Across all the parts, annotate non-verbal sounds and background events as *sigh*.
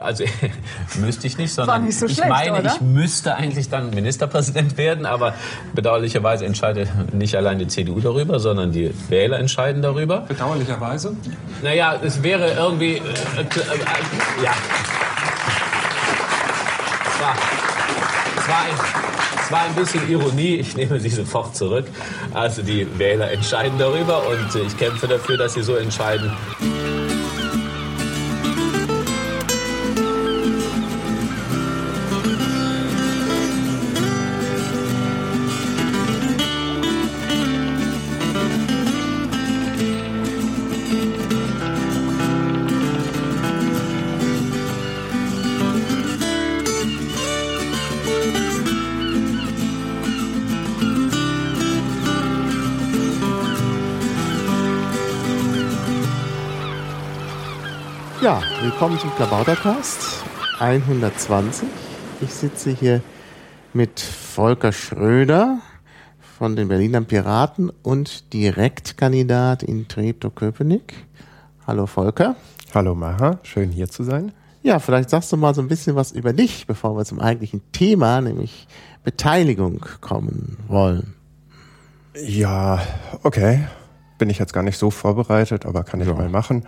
Also *laughs* müsste ich nicht, sondern nicht so ich schlecht, meine, oder? ich müsste eigentlich dann Ministerpräsident werden, aber bedauerlicherweise entscheidet nicht allein die CDU darüber, sondern die Wähler entscheiden darüber. Bedauerlicherweise. Naja, es wäre irgendwie, äh, äh, äh, ja. Es war, es, war ein, es war ein bisschen Ironie, ich nehme sie sofort zurück. Also die Wähler entscheiden darüber und äh, ich kämpfe dafür, dass sie so entscheiden. Willkommen zum Klabautercast 120. Ich sitze hier mit Volker Schröder von den Berliner Piraten und Direktkandidat in Treptow-Köpenick. Hallo Volker. Hallo Maha, schön hier zu sein. Ja, vielleicht sagst du mal so ein bisschen was über dich, bevor wir zum eigentlichen Thema, nämlich Beteiligung, kommen wollen. Ja, okay. Bin ich jetzt gar nicht so vorbereitet, aber kann ich Ja. mal machen.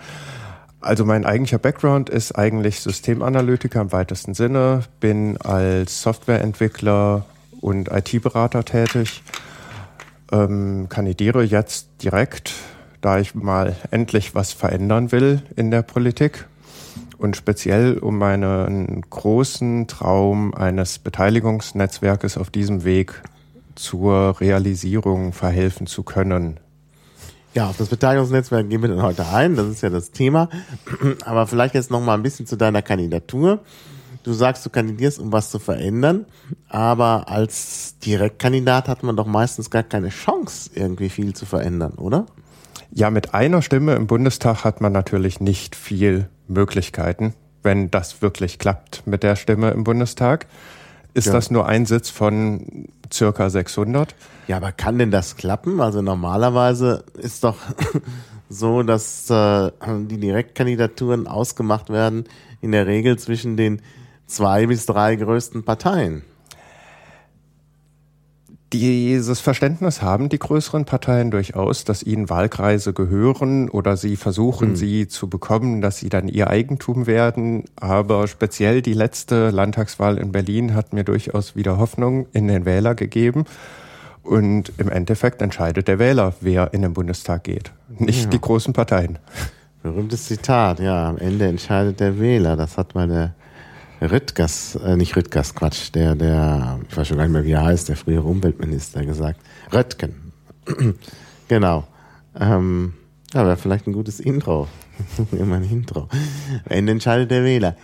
Also mein eigentlicher Background ist eigentlich Systemanalytiker im weitesten Sinne, bin als Softwareentwickler und IT-Berater tätig, ähm, kandidiere jetzt direkt, da ich mal endlich was verändern will in der Politik und speziell um meinen großen Traum eines Beteiligungsnetzwerkes auf diesem Weg zur Realisierung verhelfen zu können. Ja, auf das Beteiligungsnetzwerk gehen wir dann heute ein, das ist ja das Thema. *clears throat* Aber vielleicht jetzt noch mal ein bisschen zu deiner Kandidatur. Du sagst, du kandidierst, um was zu verändern, aber als Direktkandidat hat man doch meistens gar keine Chance, irgendwie viel zu verändern, oder? Ja, mit einer Stimme im Bundestag hat man natürlich nicht viel Möglichkeiten, wenn das wirklich klappt mit der Stimme im Bundestag. Ist Ja. das nur ein Sitz von circa 600? Ja, aber kann denn das klappen? Also normalerweise ist doch *laughs* so, dass äh, die Direktkandidaturen ausgemacht werden, in der Regel zwischen den zwei bis drei größten Parteien. Dieses Verständnis haben die größeren Parteien durchaus, dass ihnen Wahlkreise gehören oder sie versuchen, sie zu bekommen, dass sie dann ihr Eigentum werden. Aber speziell die letzte Landtagswahl in Berlin hat mir durchaus wieder Hoffnung in den Wähler gegeben. Und im Endeffekt entscheidet der Wähler, wer in den Bundestag geht, nicht die großen Parteien. Berühmtes Zitat, ja, am Ende entscheidet der Wähler. Das hat der Rüttgers, äh, nicht Rüttgers, Quatsch, der, der, ich weiß schon gar nicht mehr, wie er heißt, der frühere Umweltminister gesagt. Röttgen. *clears throat* genau. Ähm, ja, wäre vielleicht ein gutes Intro. *laughs* Immer ein Intro. Ende entscheidet der Wähler.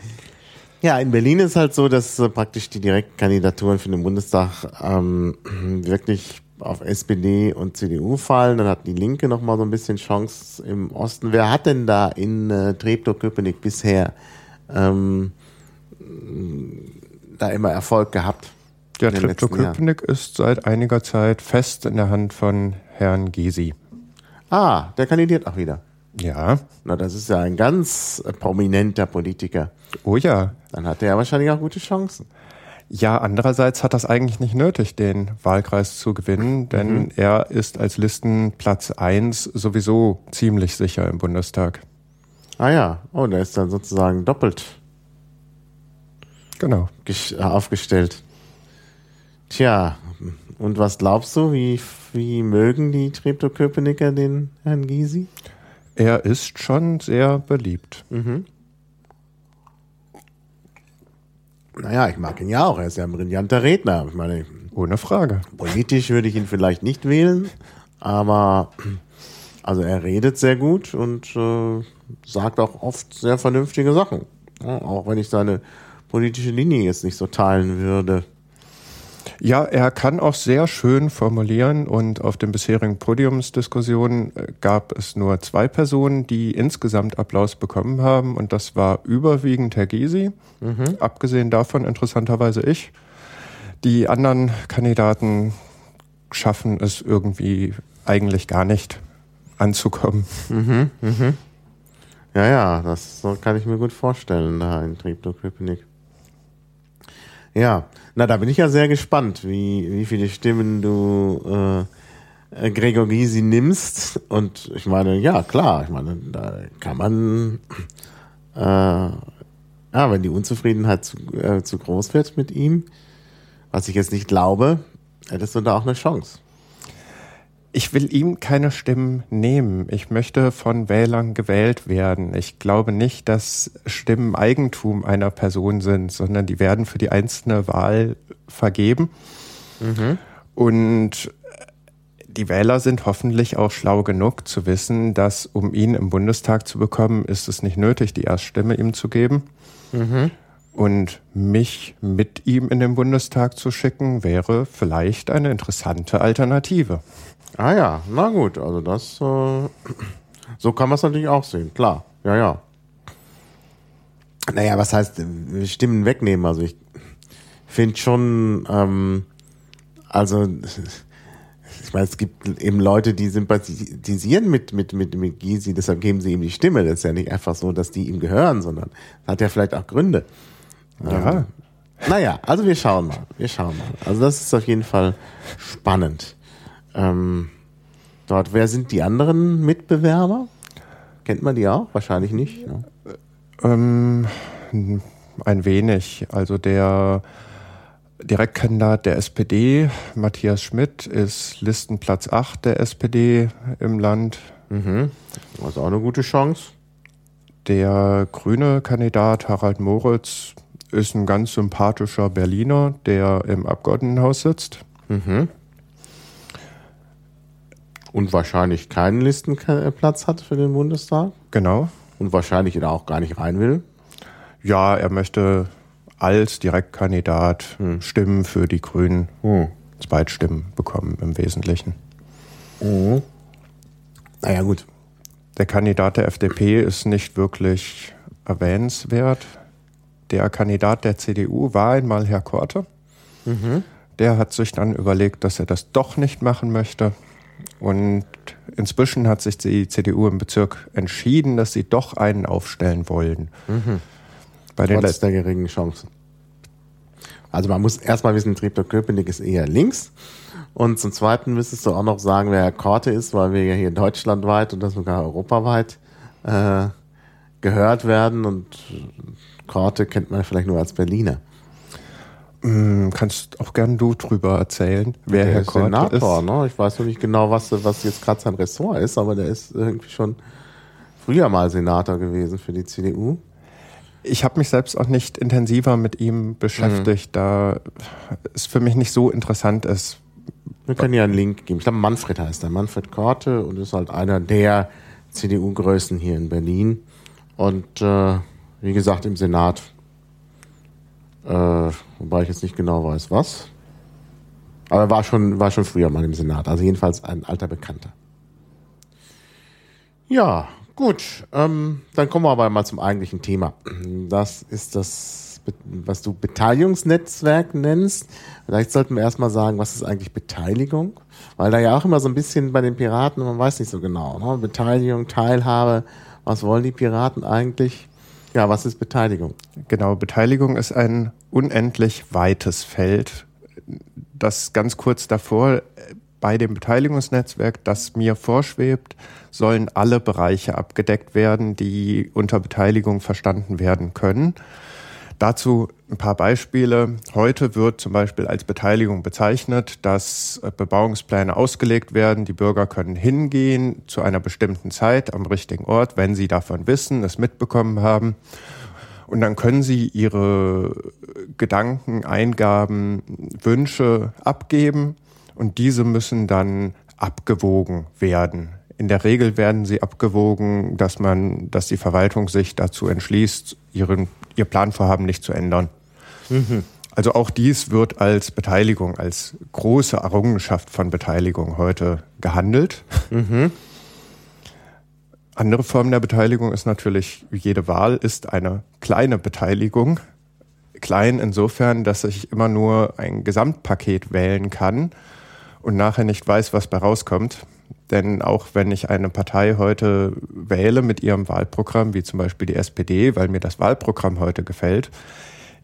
Ja, in Berlin ist halt so, dass äh, praktisch die Direktkandidaturen für den Bundestag ähm, *clears throat* wirklich auf SPD und CDU fallen. Dann hat die Linke noch mal so ein bisschen Chance im Osten. Wer hat denn da in äh, Treptow-Köpenick bisher ähm, da immer Erfolg gehabt? Der? Treptow-Köpenick ist seit einiger Zeit fest in der Hand von Herrn Gysi. Ah, der kandidiert auch wieder. Ja, Na, das ist ja ein ganz äh, prominenter Politiker. oh ja. Dann hat er ja wahrscheinlich auch gute Chancen. Ja, andererseits hat das eigentlich nicht nötig, den Wahlkreis zu gewinnen, denn er ist als Listenplatz eins sowieso ziemlich sicher im Bundestag. Ah ja, oh, der ist dann sozusagen doppelt Genau. äh, aufgestellt. Tja, und was glaubst du, wie, wie mögen die Treptow-Köpenicker den Herrn Gysi? Er ist schon sehr beliebt. Naja, ich mag ihn ja auch. Er ist ja ein brillanter Redner. Ich meine, Ohne Frage. politisch würde ich ihn vielleicht nicht wählen, aber also er redet sehr gut und äh, sagt auch oft sehr vernünftige Sachen. Ja, auch wenn ich seine politische Linie jetzt nicht so teilen würde. Ja, er kann auch sehr schön formulieren und auf den bisherigen Podiumsdiskussionen äh, gab es nur zwei Personen, die insgesamt Applaus bekommen haben und das war überwiegend Herr Gysi, abgesehen davon interessanterweise ich. Die anderen Kandidaten schaffen es irgendwie eigentlich gar nicht anzukommen. Ja, ja, das kann ich mir gut vorstellen, da in Treptow-Köpenick. Ja, na, da bin ich ja sehr gespannt, wie, wie viele Stimmen du äh, Gregor Gysi nimmst. Und ich meine, ja, klar, ich meine, da kann man, äh, ja, wenn die Unzufriedenheit zu, äh, zu groß wird mit ihm, was ich jetzt nicht glaube, hättest du da auch eine Chance. Ich will ihm keine Stimmen nehmen. Ich möchte von Wählern gewählt werden. Ich glaube nicht, dass Stimmen Eigentum einer Person sind, sondern die werden für die einzelne Wahl vergeben. Mhm. Und die Wähler sind hoffentlich auch schlau genug zu wissen, dass um ihn im Bundestag zu bekommen, ist es nicht nötig, die Erststimme ihm zu geben. Mhm. Und mich mit ihm in den Bundestag zu schicken, wäre vielleicht eine interessante Alternative. Ah ja, na gut, also das, äh, *clears throat* so kann man es natürlich auch sehen, klar, ja, ja. Naja, was heißt Stimmen wegnehmen? Also ich finde schon, ähm, also *laughs* ich meine, es gibt eben Leute, die sympathisieren mit, mit, mit, mit Gysi, deshalb geben sie ihm die Stimme. Das ist ja nicht einfach so, dass die ihm gehören, sondern hat ja vielleicht auch Gründe. Ja. Ähm, naja, also wir schauen mal. Wir schauen mal. Also das ist auf jeden Fall spannend. Ähm, dort, wer sind die anderen Mitbewerber? Kennt man die auch? Wahrscheinlich nicht. Ne? Ähm, ein wenig. Also der Direktkandidat der SPD, Matthias Schmidt, ist Listenplatz 8 der SPD im Land. Mhm. Das ist auch eine gute Chance. Der grüne Kandidat Harald Moritz ist ein ganz sympathischer Berliner, der im Abgeordnetenhaus sitzt. Mhm und wahrscheinlich keinen Listenplatz hat für den Bundestag. Genau. Und wahrscheinlich da auch gar nicht rein will. Ja, er möchte als Direktkandidat hm. Stimmen für die Grünen, hm. Zweitstimmen bekommen im Wesentlichen. Mhm. Naja, gut. Der Kandidat der FDP ist nicht wirklich erwähnenswert. Der Kandidat der CDU war einmal Herr Korte. Mhm. Der hat sich dann überlegt, dass er das doch nicht machen möchte. Und inzwischen hat sich die CDU im Bezirk entschieden, dass sie doch einen aufstellen wollen. Mhm. Bei den Trotz der geringen Chancen. Also man muss erstmal wissen, Treptow-Köpenick ist eher links. Und zum Zweiten müsstest du auch noch sagen, wer Herr Korte ist, weil wir ja hier deutschlandweit und das sogar europaweit äh, gehört werden. Und Korte kennt man vielleicht nur als Berliner. Hm, kannst auch gern du drüber erzählen, wer der Herr ist Senator, ist. Ne? Ich weiß noch nicht genau, was, was jetzt gerade sein Ressort ist, aber der ist irgendwie schon früher mal Senator gewesen für die CDU. Ich habe mich selbst auch nicht intensiver mit ihm beschäftigt, mhm. da es für mich nicht so interessant ist. Wir können ja einen Link geben. Ich glaube, Manfred heißt er, Manfred Korte und ist halt einer der CDU-Größen hier in Berlin. Und äh, wie gesagt, im Senat äh, wobei ich jetzt nicht genau weiß, was. Aber war schon, war schon früher mal im Senat. Also jedenfalls ein alter Bekannter. Ja, gut. Ähm, dann kommen wir aber mal zum eigentlichen Thema. Das ist das, was du Beteiligungsnetzwerk nennst. Vielleicht sollten wir erstmal sagen, was ist eigentlich Beteiligung? Weil da ja auch immer so ein bisschen bei den Piraten, man weiß nicht so genau, ne? Beteiligung, Teilhabe, was wollen die Piraten eigentlich? Ja, was ist Beteiligung? Genau, Beteiligung ist ein unendlich weites Feld, das ganz kurz davor bei dem Beteiligungsnetzwerk, das mir vorschwebt, sollen alle Bereiche abgedeckt werden, die unter Beteiligung verstanden werden können. Dazu ein paar Beispiele. Heute wird zum Beispiel als Beteiligung bezeichnet, dass äh, Bebauungspläne ausgelegt werden. Die Bürger können hingehen zu einer bestimmten Zeit am richtigen Ort, wenn sie davon wissen, es mitbekommen haben. Und dann können sie ihre Gedanken, Eingaben, Wünsche abgeben und diese müssen dann abgewogen werden. In der Regel werden sie abgewogen, dass man, dass die Verwaltung sich dazu entschließt, ihren, ihr Planvorhaben nicht zu ändern. Mhm. Also auch dies wird als Beteiligung, als große Errungenschaft von Beteiligung heute gehandelt. Mhm. Andere Form der Beteiligung ist natürlich, jede Wahl ist eine kleine Beteiligung. Klein insofern, dass ich immer nur ein Gesamtpaket wählen kann und nachher nicht weiß, was bei rauskommt. Denn auch wenn ich eine Partei heute wähle mit ihrem Wahlprogramm, wie zum Beispiel die SPD, weil mir das Wahlprogramm heute gefällt,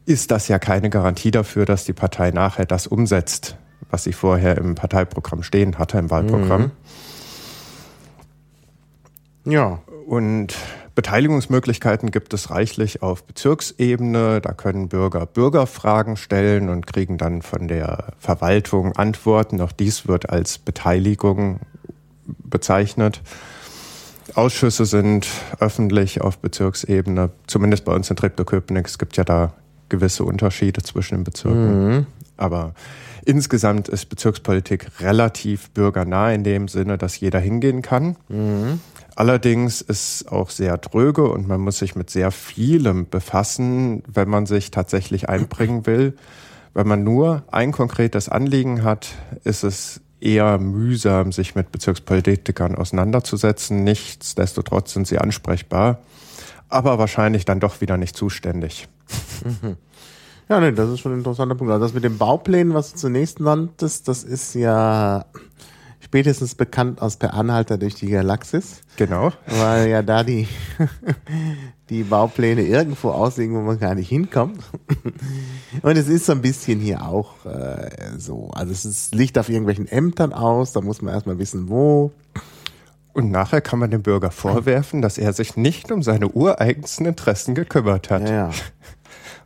ist das ja keine Garantie dafür, dass die Partei nachher das umsetzt, was sie vorher im Parteiprogramm stehen hatte, im Wahlprogramm. Mhm. Ja. Und Beteiligungsmöglichkeiten gibt es reichlich auf Bezirksebene. Da können Bürger Bürgerfragen stellen und kriegen dann von der Verwaltung Antworten. Auch dies wird als Beteiligung bezeichnet. Ausschüsse sind öffentlich auf Bezirksebene, zumindest bei uns in Treptow-Köpenick. Es gibt ja da gewisse Unterschiede zwischen den Bezirken. Mhm. Aber insgesamt ist Bezirkspolitik relativ bürgernah in dem Sinne, dass jeder hingehen kann. Mhm. Allerdings ist auch sehr tröge und man muss sich mit sehr vielem befassen, wenn man sich tatsächlich einbringen will. Wenn man nur ein konkretes Anliegen hat, ist es eher mühsam, sich mit Bezirkspolitikern auseinanderzusetzen. Nichtsdestotrotz sind sie ansprechbar, aber wahrscheinlich dann doch wieder nicht zuständig. Mhm. Ja, nee, das ist schon ein interessanter Punkt. Also das mit den Bauplänen, was du zunächst nanntest, das ist ja spätestens bekannt aus Per Anhalter durch die Galaxis. Genau. Weil ja da die, *laughs* die Baupläne irgendwo aussehen, wo man gar nicht hinkommt. Und es ist so ein bisschen hier auch äh, so. Also es ist, liegt auf irgendwelchen Ämtern aus, da muss man erstmal wissen, wo. Und nachher kann man dem Bürger vorwerfen, dass er sich nicht um seine ureigensten Interessen gekümmert hat. Ja, ja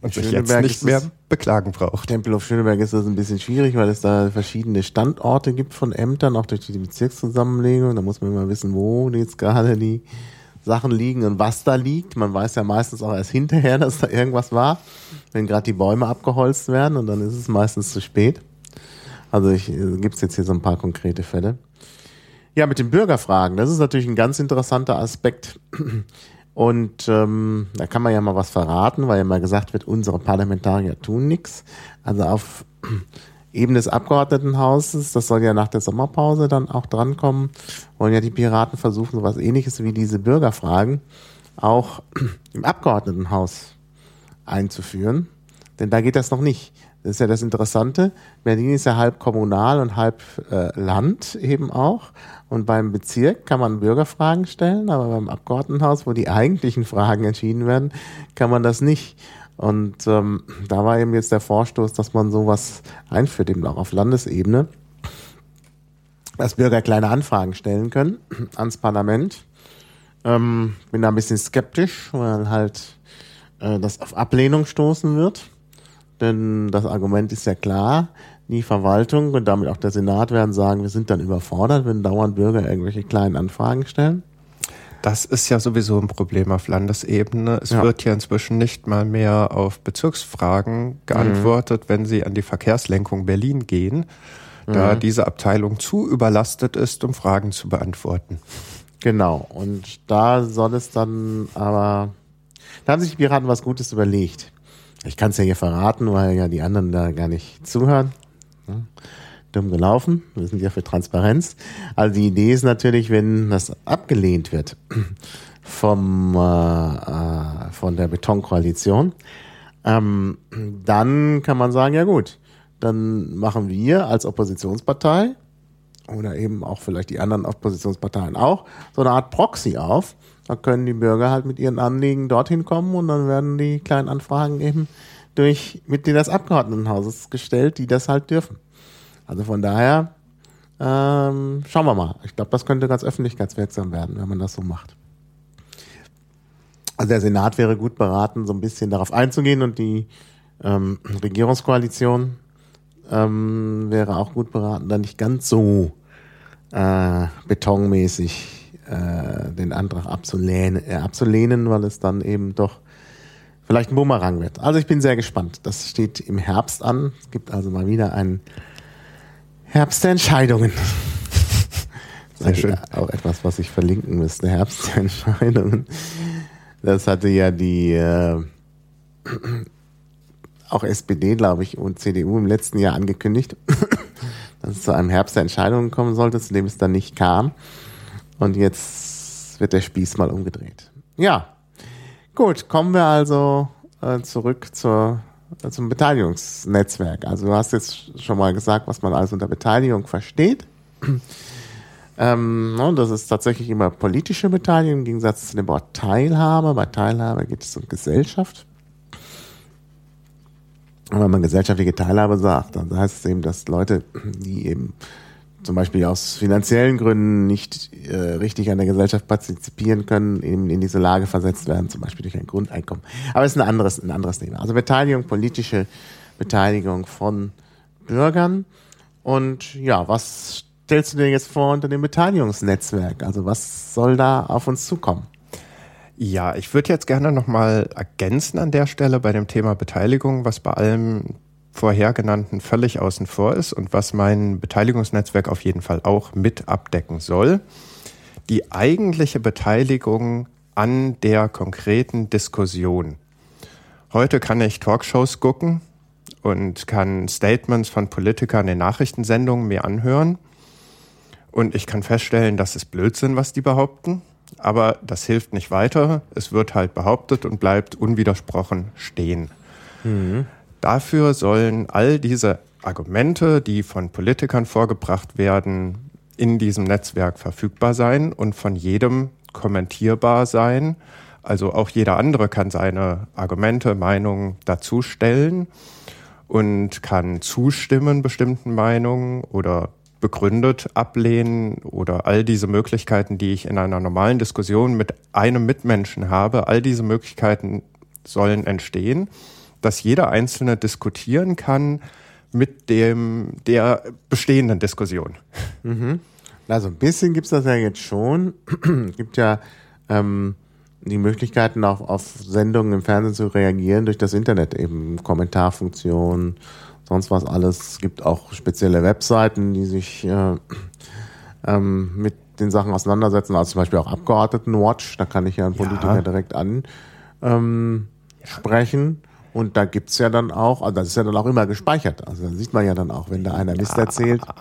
und sich jetzt nicht mehr beklagen braucht. Tempelhof Schöneberg ist das ein bisschen schwierig, weil es da verschiedene Standorte gibt von Ämtern, auch durch die Bezirkszusammenlegung. Da muss man immer wissen, wo jetzt gerade die Sachen liegen und was da liegt. Man weiß ja meistens auch erst hinterher, *laughs* dass da irgendwas war, wenn gerade die Bäume abgeholzt werden und dann ist es meistens zu spät. Also äh, gibt es jetzt hier so ein paar konkrete Fälle. Ja, mit den Bürgerfragen, das ist natürlich ein ganz interessanter Aspekt. Und ähm, da kann man ja mal was verraten, weil ja mal gesagt wird, unsere Parlamentarier tun nichts. Also auf *clears throat* Ebene des Abgeordnetenhauses, das soll ja nach der Sommerpause dann auch drankommen, wollen ja die Piraten versuchen, sowas ähnliches wie diese Bürgerfragen auch *clears throat* im Abgeordnetenhaus einzuführen. Denn da geht das noch nicht. Das ist ja das Interessante. Berlin ist ja halb kommunal und halb äh, Land eben auch. Und beim Bezirk kann man Bürgerfragen stellen, aber beim Abgeordnetenhaus, wo die eigentlichen Fragen entschieden werden, kann man das nicht. Und ähm, da war eben jetzt der Vorstoß, dass man sowas einführt, eben auch auf Landesebene, dass Bürger kleine Anfragen stellen können ans Parlament. Ähm, bin da ein bisschen skeptisch, weil halt äh, das auf Ablehnung stoßen wird. Denn das Argument ist ja klar, die Verwaltung und damit auch der Senat werden sagen, wir sind dann überfordert, wenn dauernd Bürger irgendwelche kleinen Anfragen stellen. Das ist ja sowieso ein Problem auf Landesebene. Es ja. wird ja inzwischen nicht mal mehr auf Bezirksfragen geantwortet, mhm. wenn sie an die Verkehrslenkung Berlin gehen, da mhm. diese Abteilung zu überlastet ist, um Fragen zu beantworten. Genau. Und da soll es dann aber, da haben sich die Piraten was Gutes überlegt. Ich kann es ja hier verraten, weil ja die anderen da gar nicht zuhören. Dumm gelaufen. Wir sind ja für Transparenz. Also die Idee ist natürlich, wenn das abgelehnt wird *clears throat* vom, äh, äh, von der Betonkoalition, ähm, dann kann man sagen, ja gut, dann machen wir als Oppositionspartei oder eben auch vielleicht die anderen Oppositionsparteien auch so eine Art Proxy auf, da können die Bürger halt mit ihren Anliegen dorthin kommen und dann werden die kleinen Anfragen eben durch Mitglieder des Abgeordnetenhauses gestellt, die das halt dürfen. Also von daher ähm, schauen wir mal. Ich glaube, das könnte ganz öffentlichkeitswirksam werden, wenn man das so macht. Also der Senat wäre gut beraten, so ein bisschen darauf einzugehen und die ähm, Regierungskoalition ähm, wäre auch gut beraten, dann nicht ganz so äh, betonmäßig äh, den Antrag abzulehnen, äh, abzulehnen, weil es dann eben doch vielleicht ein Bumerang wird. Also ich bin sehr gespannt. Das steht im Herbst an. Es gibt also mal wieder einen Herbst der Entscheidungen. *laughs* Sehr schön. Auch etwas, was ich verlinken müsste. Herbst der Entscheidungen. Das hatte ja die äh, auch SPD, glaube ich, und CDU im letzten Jahr angekündigt, *coughs* dass es zu einem Herbst der Entscheidungen kommen sollte, zu dem es dann nicht kam. Und jetzt wird der Spieß mal umgedreht. Ja, gut, kommen wir also äh, zurück zur, äh, zum Beteiligungsnetzwerk. Also du hast jetzt schon mal gesagt, was man also unter Beteiligung versteht. *clears throat* Ähm, ne, das ist tatsächlich immer politische Beteiligung im Gegensatz zu dem Wort Teilhabe. Bei Teilhabe geht es um Gesellschaft. Und wenn man gesellschaftliche Teilhabe sagt, dann heißt es eben, dass Leute, die eben zum Beispiel aus finanziellen Gründen nicht äh, richtig an der Gesellschaft partizipieren können, eben in diese Lage versetzt werden, zum Beispiel durch ein Grundeinkommen. Aber es ist ein anderes, ein anderes Thema. Also Beteiligung, politische Beteiligung von Bürgern. Und ja, was stellst du dir jetzt vor unter dem Beteiligungsnetzwerk? Also was soll da auf uns zukommen? Ja, ich würde jetzt gerne nochmal ergänzen an der Stelle bei dem Thema Beteiligung, was bei allem vorher genannten völlig außen vor ist und was mein Beteiligungsnetzwerk auf jeden Fall auch mit abdecken soll. Die eigentliche Beteiligung an der konkreten Diskussion. Heute kann ich Talkshows gucken und kann Statements von Politikern in Nachrichtensendungen mir anhören. Und ich kann feststellen, das ist Blödsinn, was die behaupten. Aber das hilft nicht weiter. Es wird halt behauptet und bleibt unwidersprochen stehen. Mhm. Dafür sollen all diese Argumente, die von Politikern vorgebracht werden, in diesem Netzwerk verfügbar sein und von jedem kommentierbar sein. Also auch jeder andere kann seine Argumente, Meinungen dazu stellen und kann zustimmen bestimmten Meinungen oder begründet ablehnen oder all diese Möglichkeiten, die ich in einer normalen Diskussion mit einem Mitmenschen habe, all diese Möglichkeiten sollen entstehen dass jeder Einzelne diskutieren kann mit dem, der bestehenden Diskussion. Mhm. Also ein bisschen gibt es das ja jetzt schon. es *clears throat* gibt ja ähm, die Möglichkeiten, auch auf Sendungen im Fernsehen zu reagieren durch das Internet, eben Kommentarfunktionen, sonst was alles. Es gibt auch spezielle Webseiten, die sich äh, ähm, mit den Sachen auseinandersetzen, also zum Beispiel auch Abgeordnetenwatch, da kann ich ja einen Politiker ja. direkt ansprechen. Ähm, und da gibt's ja dann auch, also das ist ja dann auch immer gespeichert. Also da sieht man ja dann auch, wenn da einer Mist erzählt. *laughs*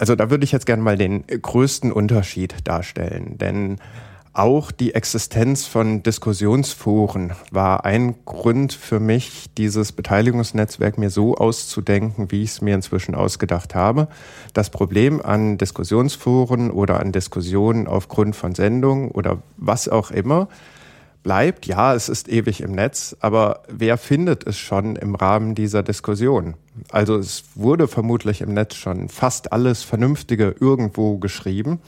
Also da würde ich jetzt gerne mal den größten Unterschied darstellen. Denn auch die Existenz von Diskussionsforen war ein Grund für mich, dieses Beteiligungsnetzwerk mir so auszudenken, wie ich es mir inzwischen ausgedacht habe. Das Problem an Diskussionsforen oder an Diskussionen aufgrund von Sendungen oder was auch immer, bleibt, ja, es ist ewig im Netz, aber wer findet es schon im Rahmen dieser Diskussion? Also es wurde vermutlich im Netz schon fast alles Vernünftige irgendwo geschrieben,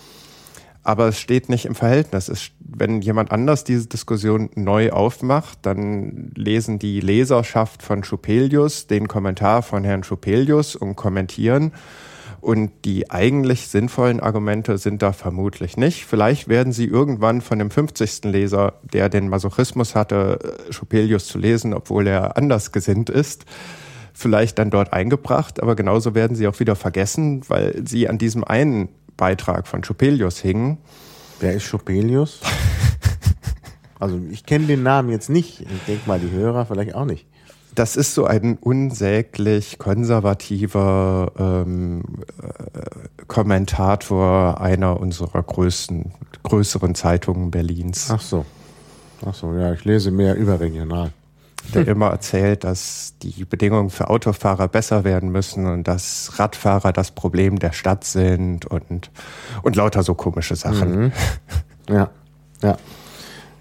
aber es steht nicht im Verhältnis. Es, wenn jemand anders diese Diskussion neu aufmacht, dann lesen die Leserschaft von Schupelius den Kommentar von Herrn Schupelius und kommentieren und die eigentlich sinnvollen Argumente sind da vermutlich nicht. Vielleicht werden sie irgendwann von dem 50. Leser, der den Masochismus hatte, äh, Schupelius zu lesen, obwohl er anders gesinnt ist, vielleicht dann dort eingebracht. Aber genauso werden sie auch wieder vergessen, weil sie an diesem einen Beitrag von Schupelius hingen. Wer ist Schupelius? *laughs* also ich kenne den Namen jetzt nicht. Ich denke mal, die Hörer vielleicht auch nicht das ist so ein unsäglich konservativer ähm, äh, Kommentator einer unserer größten, größeren Zeitungen Berlins. Ach so. Ach so, ja, ich lese mehr überregional. Der immer erzählt, dass die Bedingungen für Autofahrer besser werden müssen und dass Radfahrer das Problem der Stadt sind und, und lauter so komische Sachen. Mhm. Ja, ja.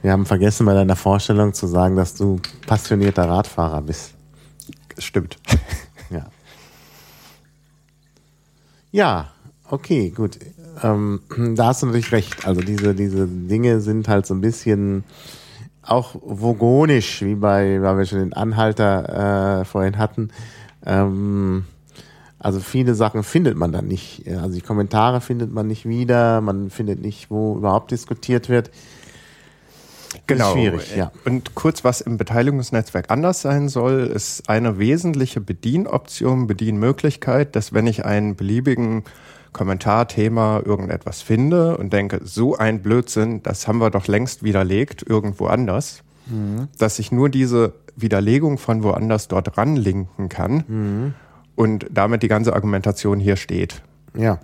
Wir haben vergessen bei deiner Vorstellung zu sagen, dass du passionierter Radfahrer bist. Stimmt. *laughs* Ja. Ja, okay, gut. Ähm, da hast du natürlich recht. Also diese, diese Dinge sind halt so ein bisschen auch vogonisch, wie bei, weil wir schon den Anhalter äh, vorhin hatten. Ähm, also viele Sachen findet man dann nicht. Also die Kommentare findet man nicht wieder, man findet nicht, wo überhaupt diskutiert wird. Genau. Schwierig, ja. Und kurz, was im Beteiligungsnetzwerk anders sein soll, ist eine wesentliche Bedienoption, Bedienmöglichkeit, dass wenn ich einen beliebigen Kommentarthema irgendetwas finde und denke, so ein Blödsinn, das haben wir doch längst widerlegt irgendwo anders, mhm. dass ich nur diese Widerlegung von woanders dort ranlinken kann mhm. und damit die ganze Argumentation hier steht. Ja.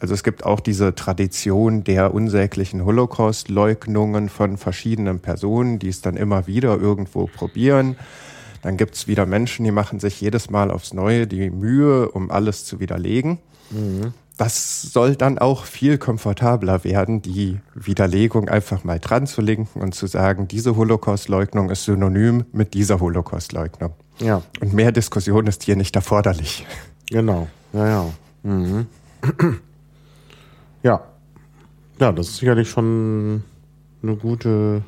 Also es gibt auch diese Tradition der unsäglichen Holocaust-Leugnungen von verschiedenen Personen, die es dann immer wieder irgendwo probieren. Dann gibt es wieder Menschen, die machen sich jedes Mal aufs Neue die Mühe, um alles zu widerlegen. Mhm. das soll dann auch viel komfortabler werden, die Widerlegung einfach mal dran zu linken und zu sagen, diese Holocaustleugnung ist synonym mit dieser Holocaustleugnung. Ja. Und mehr Diskussion ist hier nicht erforderlich. Genau. Ja, ja. Mhm. Ja. Ja, das ist sicherlich schon eine gute,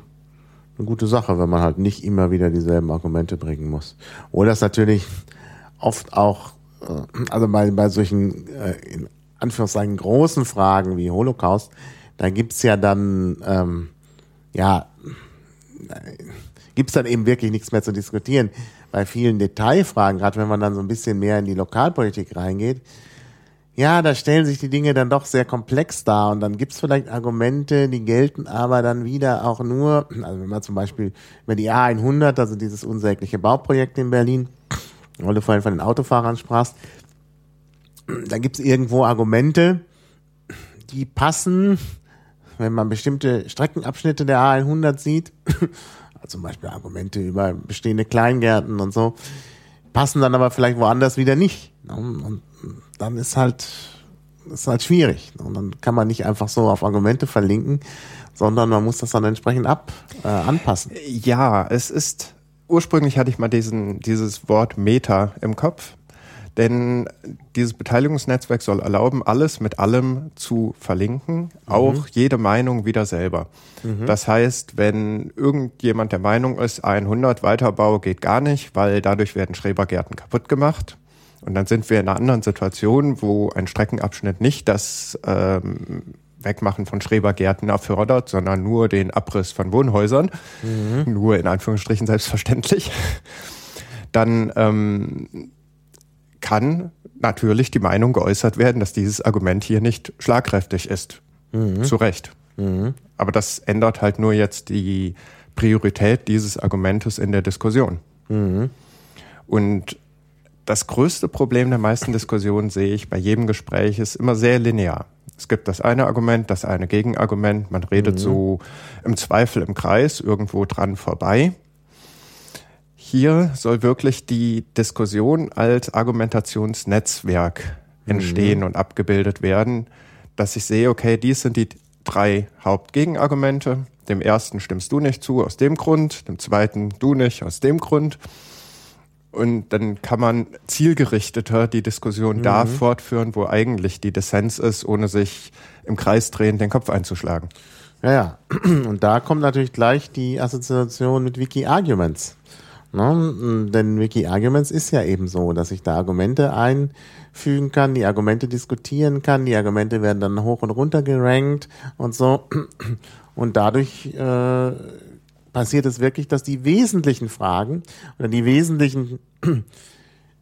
eine gute Sache, wenn man halt nicht immer wieder dieselben Argumente bringen muss. Oder es natürlich oft auch, äh, also bei, bei solchen äh, in Anführungszeichen großen Fragen wie Holocaust, da gibt's ja dann, ähm, ja, gibt's dann eben wirklich nichts mehr zu diskutieren. Bei vielen Detailfragen, gerade wenn man dann so ein bisschen mehr in die Lokalpolitik reingeht, ja, da stellen sich die Dinge dann doch sehr komplex dar und dann gibt's vielleicht Argumente, die gelten aber dann wieder auch nur, also wenn man zum Beispiel über die A100, also dieses unsägliche Bauprojekt in Berlin, weil du vorhin von den Autofahrern sprachst, da gibt's irgendwo Argumente, die passen, wenn man bestimmte Streckenabschnitte der A100 sieht, *laughs* zum Beispiel Argumente über bestehende Kleingärten und so, passen dann aber vielleicht woanders wieder nicht. Und dann ist halt, ist halt schwierig. Und dann kann man nicht einfach so auf Argumente verlinken, sondern man muss das dann entsprechend ab, äh, anpassen. Ja, es ist, ursprünglich hatte ich mal diesen, dieses Wort Meta im Kopf. Denn dieses Beteiligungsnetzwerk soll erlauben, alles mit allem zu verlinken, auch mhm. jede Meinung wieder selber. Mhm. Das heißt, wenn irgendjemand der Meinung ist, 100 Weiterbau geht gar nicht, weil dadurch werden Schrebergärten kaputt gemacht, und dann sind wir in einer anderen Situation, wo ein Streckenabschnitt nicht das ähm, Wegmachen von Schrebergärten erfordert, sondern nur den Abriss von Wohnhäusern, mhm. nur in Anführungsstrichen selbstverständlich, dann ähm, kann natürlich die Meinung geäußert werden, dass dieses Argument hier nicht schlagkräftig ist. Mhm. Zu Recht. Mhm. Aber das ändert halt nur jetzt die Priorität dieses Argumentes in der Diskussion. Mhm. Und das größte Problem der meisten Diskussionen sehe ich bei jedem Gespräch ist immer sehr linear. Es gibt das eine Argument, das eine Gegenargument. Man redet mhm. so im Zweifel im Kreis irgendwo dran vorbei. Hier soll wirklich die Diskussion als Argumentationsnetzwerk entstehen mhm. und abgebildet werden, dass ich sehe, okay, dies sind die drei Hauptgegenargumente. Dem ersten stimmst du nicht zu aus dem Grund, dem zweiten du nicht aus dem Grund. Und dann kann man zielgerichteter die Diskussion mhm. da fortführen, wo eigentlich die Dissens ist, ohne sich im Kreis drehen, den Kopf einzuschlagen. Ja, ja. *clears throat* Und da kommt natürlich gleich die Assoziation mit Wiki Arguments. Ne? Denn Wiki Arguments ist ja eben so, dass ich da Argumente einfügen kann, die Argumente diskutieren kann, die Argumente werden dann hoch und runter gerankt und so. *clears throat* Und dadurch äh, passiert es wirklich, dass die wesentlichen Fragen oder die wesentlichen *clears throat*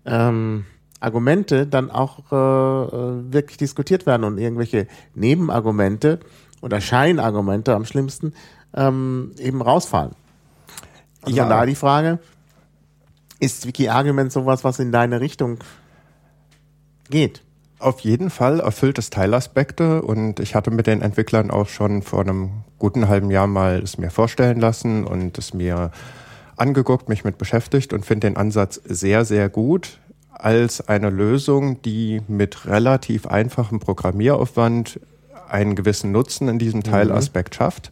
ähm, Argumente dann auch äh, äh wirklich diskutiert werden und irgendwelche Nebenargumente oder Scheinargumente am schlimmsten ähm, eben rausfallen. Also ja. von daher die Frage, ist Wiki-Argument sowas, was in deine Richtung geht? Auf jeden Fall erfüllt es Teilaspekte und ich hatte mit den Entwicklern auch schon vor einem guten halben Jahr mal es mir vorstellen lassen und es mir angeguckt, mich mit beschäftigt und finde den Ansatz sehr, sehr gut als eine Lösung, die mit relativ einfachem Programmieraufwand einen gewissen Nutzen in diesem mhm. Teilaspekt mhm. schafft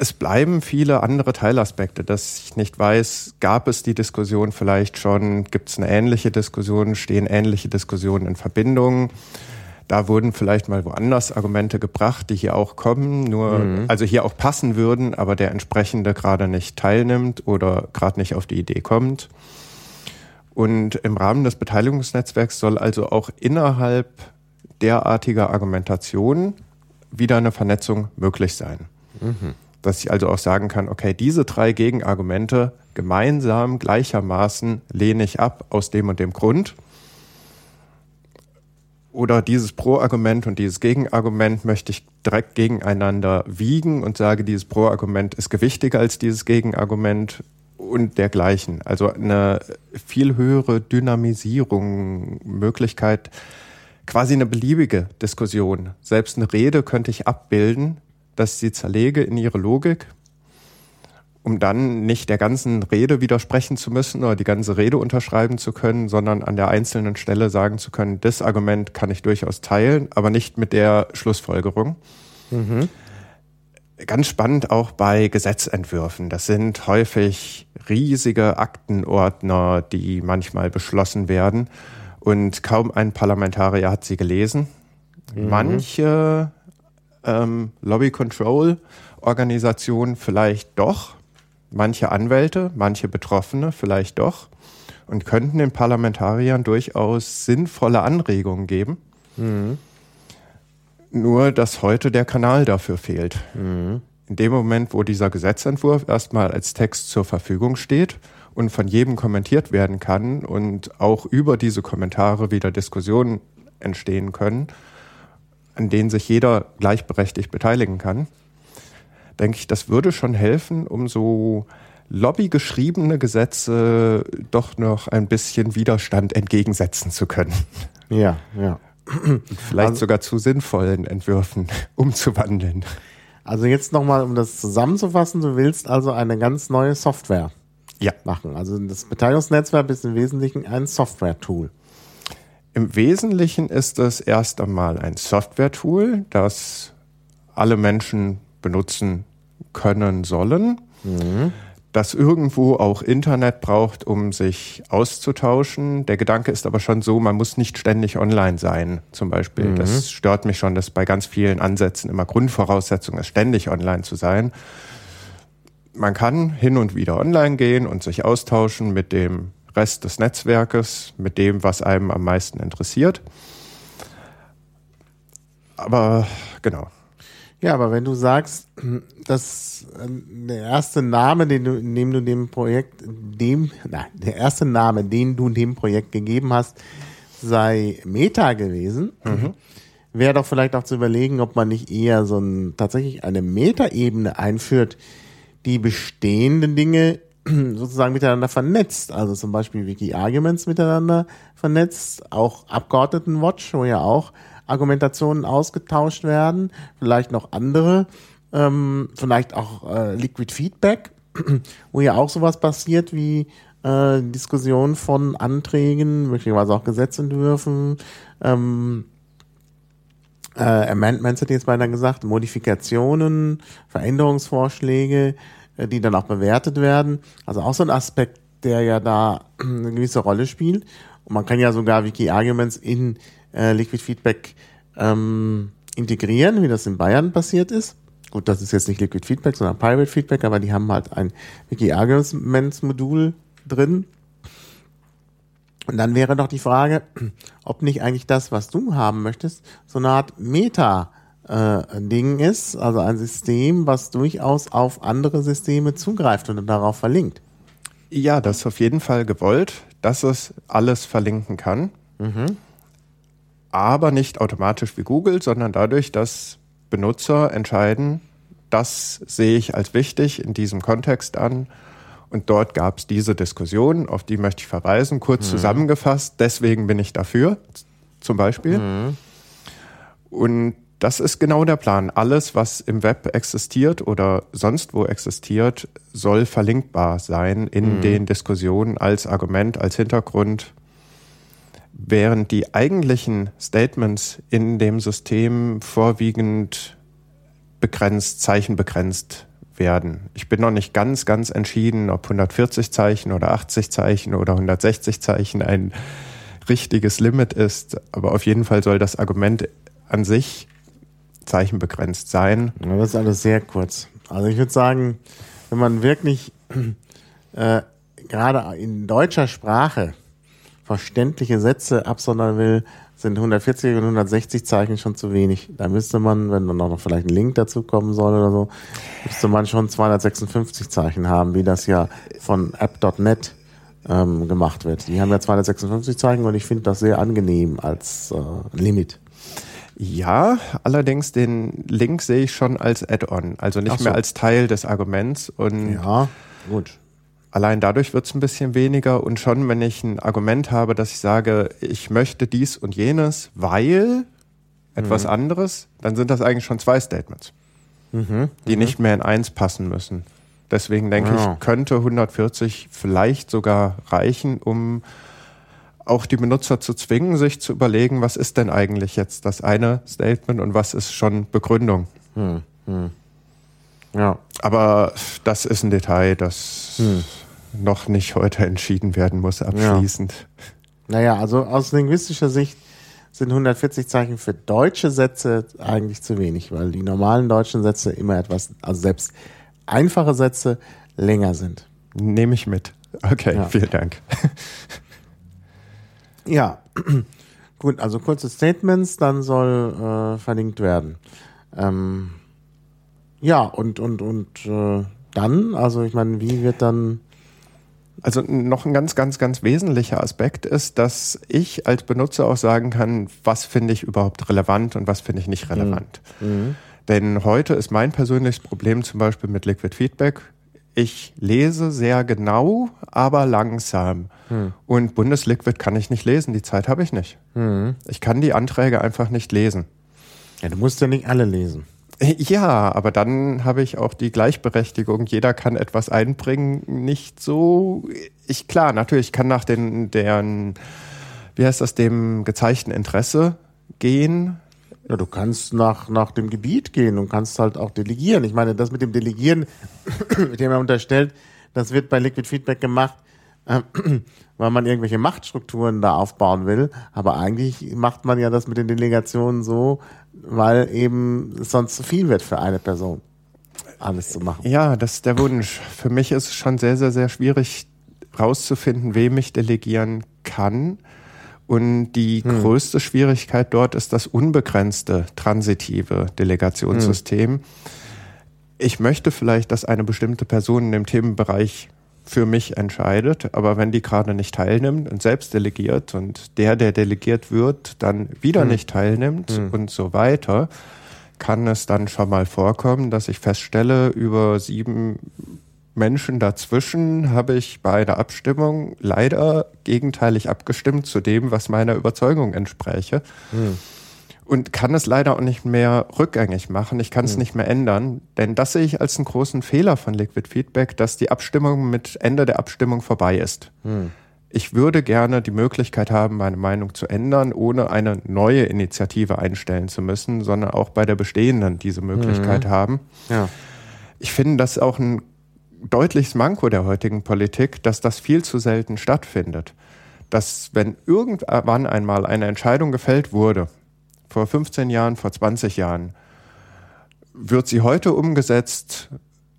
es bleiben viele andere Teilaspekte, dass ich nicht weiß, gab es die Diskussion vielleicht schon, gibt es eine ähnliche Diskussion, stehen ähnliche Diskussionen in Verbindung. Da wurden vielleicht mal woanders Argumente gebracht, die hier auch kommen, nur, mhm. also hier auch passen würden, aber der entsprechende gerade nicht teilnimmt oder gerade nicht auf die Idee kommt. Und im Rahmen des Beteiligungsnetzwerks soll also auch innerhalb derartiger Argumentation wieder eine Vernetzung möglich sein. Mhm dass ich also auch sagen kann, okay, diese drei Gegenargumente gemeinsam gleichermaßen lehne ich ab aus dem und dem Grund. Oder dieses Pro-Argument und dieses Gegenargument möchte ich direkt gegeneinander wiegen und sage, dieses Pro-Argument ist gewichtiger als dieses Gegenargument und dergleichen. Also eine viel höhere Dynamisierung, Möglichkeit, quasi eine beliebige Diskussion. Selbst eine Rede könnte ich abbilden, dass sie zerlege in ihre Logik um dann nicht der ganzen Rede widersprechen zu müssen oder die ganze Rede unterschreiben zu können, sondern an der einzelnen Stelle sagen zu können, das Argument kann ich durchaus teilen, aber nicht mit der Schlussfolgerung. Mhm. Ganz spannend auch bei Gesetzentwürfen. Das sind häufig riesige Aktenordner, die manchmal beschlossen werden. Und kaum ein Parlamentarier hat sie gelesen. Mhm. Manche ähm, Lobby Control Organisationen vielleicht doch, manche Anwälte, manche Betroffene vielleicht doch und könnten den Parlamentariern durchaus sinnvolle Anregungen geben. Mhm. Nur, dass heute der Kanal dafür fehlt. Mhm. In dem Moment, wo dieser Gesetzentwurf erstmal als Text zur Verfügung steht und von jedem kommentiert werden kann und auch über diese Kommentare wieder Diskussionen entstehen können, an denen sich jeder gleichberechtigt beteiligen kann, denke ich, das würde schon helfen, um so lobbygeschriebene Gesetze doch noch ein bisschen Widerstand entgegensetzen zu können. Ja, ja. Vielleicht also, sogar zu sinnvollen Entwürfen *laughs* umzuwandeln. Also jetzt nochmal, um das zusammenzufassen, du willst also eine ganz neue Software ja. machen. Also das Beteiligungsnetzwerk ist im Wesentlichen ein Software-Tool. Im Wesentlichen ist es erst einmal ein Software-Tool, das alle Menschen benutzen können sollen. Mhm das irgendwo auch Internet braucht, um sich auszutauschen. Der Gedanke ist aber schon so, man muss nicht ständig online sein, zum Beispiel. Mhm. Das stört mich schon, dass bei ganz vielen Ansätzen immer Grundvoraussetzung ist, ständig online zu sein. Man kann hin und wieder online gehen und sich austauschen mit dem Rest des Netzwerkes, mit dem, was einem am meisten interessiert. Aber genau. Ja, aber wenn du sagst, dass äh, der erste Name, den du, dem du dem Projekt, dem, nein, der erste Name, den du dem Projekt gegeben hast, sei Meta gewesen, mhm. wäre doch vielleicht auch zu überlegen, ob man nicht eher so ein, tatsächlich eine Meta-Ebene einführt, die bestehenden Dinge sozusagen miteinander vernetzt, also zum Beispiel Wiki-Arguments miteinander vernetzt, auch Abgeordnetenwatch, wo ja auch Argumentationen ausgetauscht werden, vielleicht noch andere, ähm, vielleicht auch äh, Liquid Feedback, *clears throat* wo ja auch sowas passiert wie äh, Diskussion von Anträgen, möglicherweise auch Gesetzentwürfen, ähm, äh, Amendments hätte ich jetzt beinahe gesagt, Modifikationen, Veränderungsvorschläge, die dann auch bewertet werden. Also auch so ein Aspekt, der ja da *clears throat* eine gewisse Rolle spielt. Und man kann ja sogar Wiki-Arguments in äh, Liquid Feedback ähm, integrieren, wie das in Bayern passiert ist. Gut, das ist jetzt nicht Liquid Feedback, sondern Pirate Feedback, aber die haben halt ein Wiki-Arguments-Modul drin. Und dann wäre doch die Frage, *clears throat* ob nicht eigentlich das, was du haben möchtest, so eine Art Meta- äh, Ding ist, also ein System, was durchaus auf andere Systeme zugreift und darauf verlinkt. Ja, das ist auf jeden Fall gewollt, dass es alles verlinken kann. Mhm aber nicht automatisch wie Google, sondern dadurch, dass Benutzer entscheiden, das sehe ich als wichtig in diesem Kontext an. Und dort gab es diese Diskussion, auf die möchte ich verweisen, kurz mhm. zusammengefasst. Deswegen bin ich dafür, zum Beispiel. Mhm. Und das ist genau der Plan. Alles, was im Web existiert oder sonst wo existiert, soll verlinkbar sein in mhm. den Diskussionen als Argument, als Hintergrund während die eigentlichen Statements in dem System vorwiegend begrenzt, zeichenbegrenzt werden. Ich bin noch nicht ganz, ganz entschieden, ob 140 Zeichen oder 80 Zeichen oder 160 Zeichen ein richtiges Limit ist, aber auf jeden Fall soll das Argument an sich zeichenbegrenzt sein. Ja, das ist alles sehr kurz. Also ich würde sagen, wenn man wirklich äh, gerade in deutscher Sprache verständliche Sätze absondern will, sind 140 und 160 Zeichen schon zu wenig. Da müsste man, wenn dann auch noch vielleicht ein Link dazu kommen soll oder so, müsste man schon 256 Zeichen haben, wie das ja von app.net ähm, gemacht wird. Die haben ja 256 Zeichen und ich finde das sehr angenehm als äh, Limit. Ja, allerdings den Link sehe ich schon als Add-on, also nicht so. mehr als Teil des Arguments. Und ja, gut. Allein dadurch wird es ein bisschen weniger und schon, wenn ich ein Argument habe, dass ich sage, ich möchte dies und jenes, weil etwas mhm. anderes, dann sind das eigentlich schon zwei Statements, mhm. die mhm. nicht mehr in eins passen müssen. Deswegen denke Ja. ich, könnte 140 vielleicht sogar reichen, um auch die Benutzer zu zwingen, sich zu überlegen, was ist denn eigentlich jetzt das eine Statement und was ist schon Begründung. Ja. Aber das ist ein Detail, das noch nicht heute entschieden werden muss, abschließend. Naja, also aus linguistischer Sicht sind 140 Zeichen für deutsche Sätze eigentlich zu wenig, weil die normalen deutschen Sätze immer etwas, also selbst einfache Sätze länger sind. Nehme ich mit. Okay, Ja. vielen Dank. Ja, *clears throat* gut, also kurze Statements, dann soll äh, verlinkt werden. Ähm, ja, und, und, und äh, dann, also ich meine, wie wird dann, Also noch ein ganz, ganz, ganz wesentlicher Aspekt ist, dass ich als Benutzer auch sagen kann, was finde ich überhaupt relevant und was finde ich nicht relevant. Denn heute ist mein persönliches Problem zum Beispiel mit Liquid Feedback. Ich lese sehr genau, aber langsam. Und Bundesliquid kann ich nicht lesen, die Zeit habe ich nicht. Ich kann die Anträge einfach nicht lesen. ja, du musst ja nicht alle lesen. Ja, aber dann habe ich auch die Gleichberechtigung. Jeder kann etwas einbringen, nicht so. Ich klar, natürlich kann nach den deren, wie heißt das, dem gezeigten Interesse gehen. Ja, du kannst nach, nach dem Gebiet gehen und kannst halt auch delegieren. Ich meine, das mit dem Delegieren, *clears throat* mit dem er unterstellt, das wird bei Liquid Feedback gemacht, äh, *clears throat* weil man irgendwelche Machtstrukturen da aufbauen will. Aber eigentlich macht man ja das mit den Delegationen so, weil eben sonst zu viel wird für eine Person, alles zu machen. Ja, das ist der Wunsch. Für mich ist es schon sehr, sehr, sehr schwierig rauszufinden, wem ich delegieren kann. Und die größte Schwierigkeit dort ist das unbegrenzte transitive Delegationssystem. Ich möchte vielleicht, dass eine bestimmte Person in dem Themenbereich für mich entscheidet, aber wenn die gerade nicht teilnimmt und selbst delegiert und der, der delegiert wird, dann wieder nicht teilnimmt und so weiter, kann es dann schon mal vorkommen, dass ich feststelle, über sieben Menschen dazwischen habe ich bei der Abstimmung leider gegenteilig abgestimmt zu dem, was meiner Überzeugung entspräche. Und kann es leider auch nicht mehr rückgängig machen. Ich kann es nicht mehr ändern. Denn das sehe ich als einen großen Fehler von Liquid Feedback, dass die Abstimmung mit Ende der Abstimmung vorbei ist. Ich würde gerne die Möglichkeit haben, meine Meinung zu ändern, ohne eine neue Initiative einstellen zu müssen, sondern auch bei der bestehenden diese Möglichkeit haben. Ja. Ich finde das auch ein deutliches Manko der heutigen Politik, dass das viel zu selten stattfindet. Dass, wenn irgendwann einmal eine Entscheidung gefällt wurde, vor 15 Jahren, vor 20 Jahren, wird sie heute umgesetzt,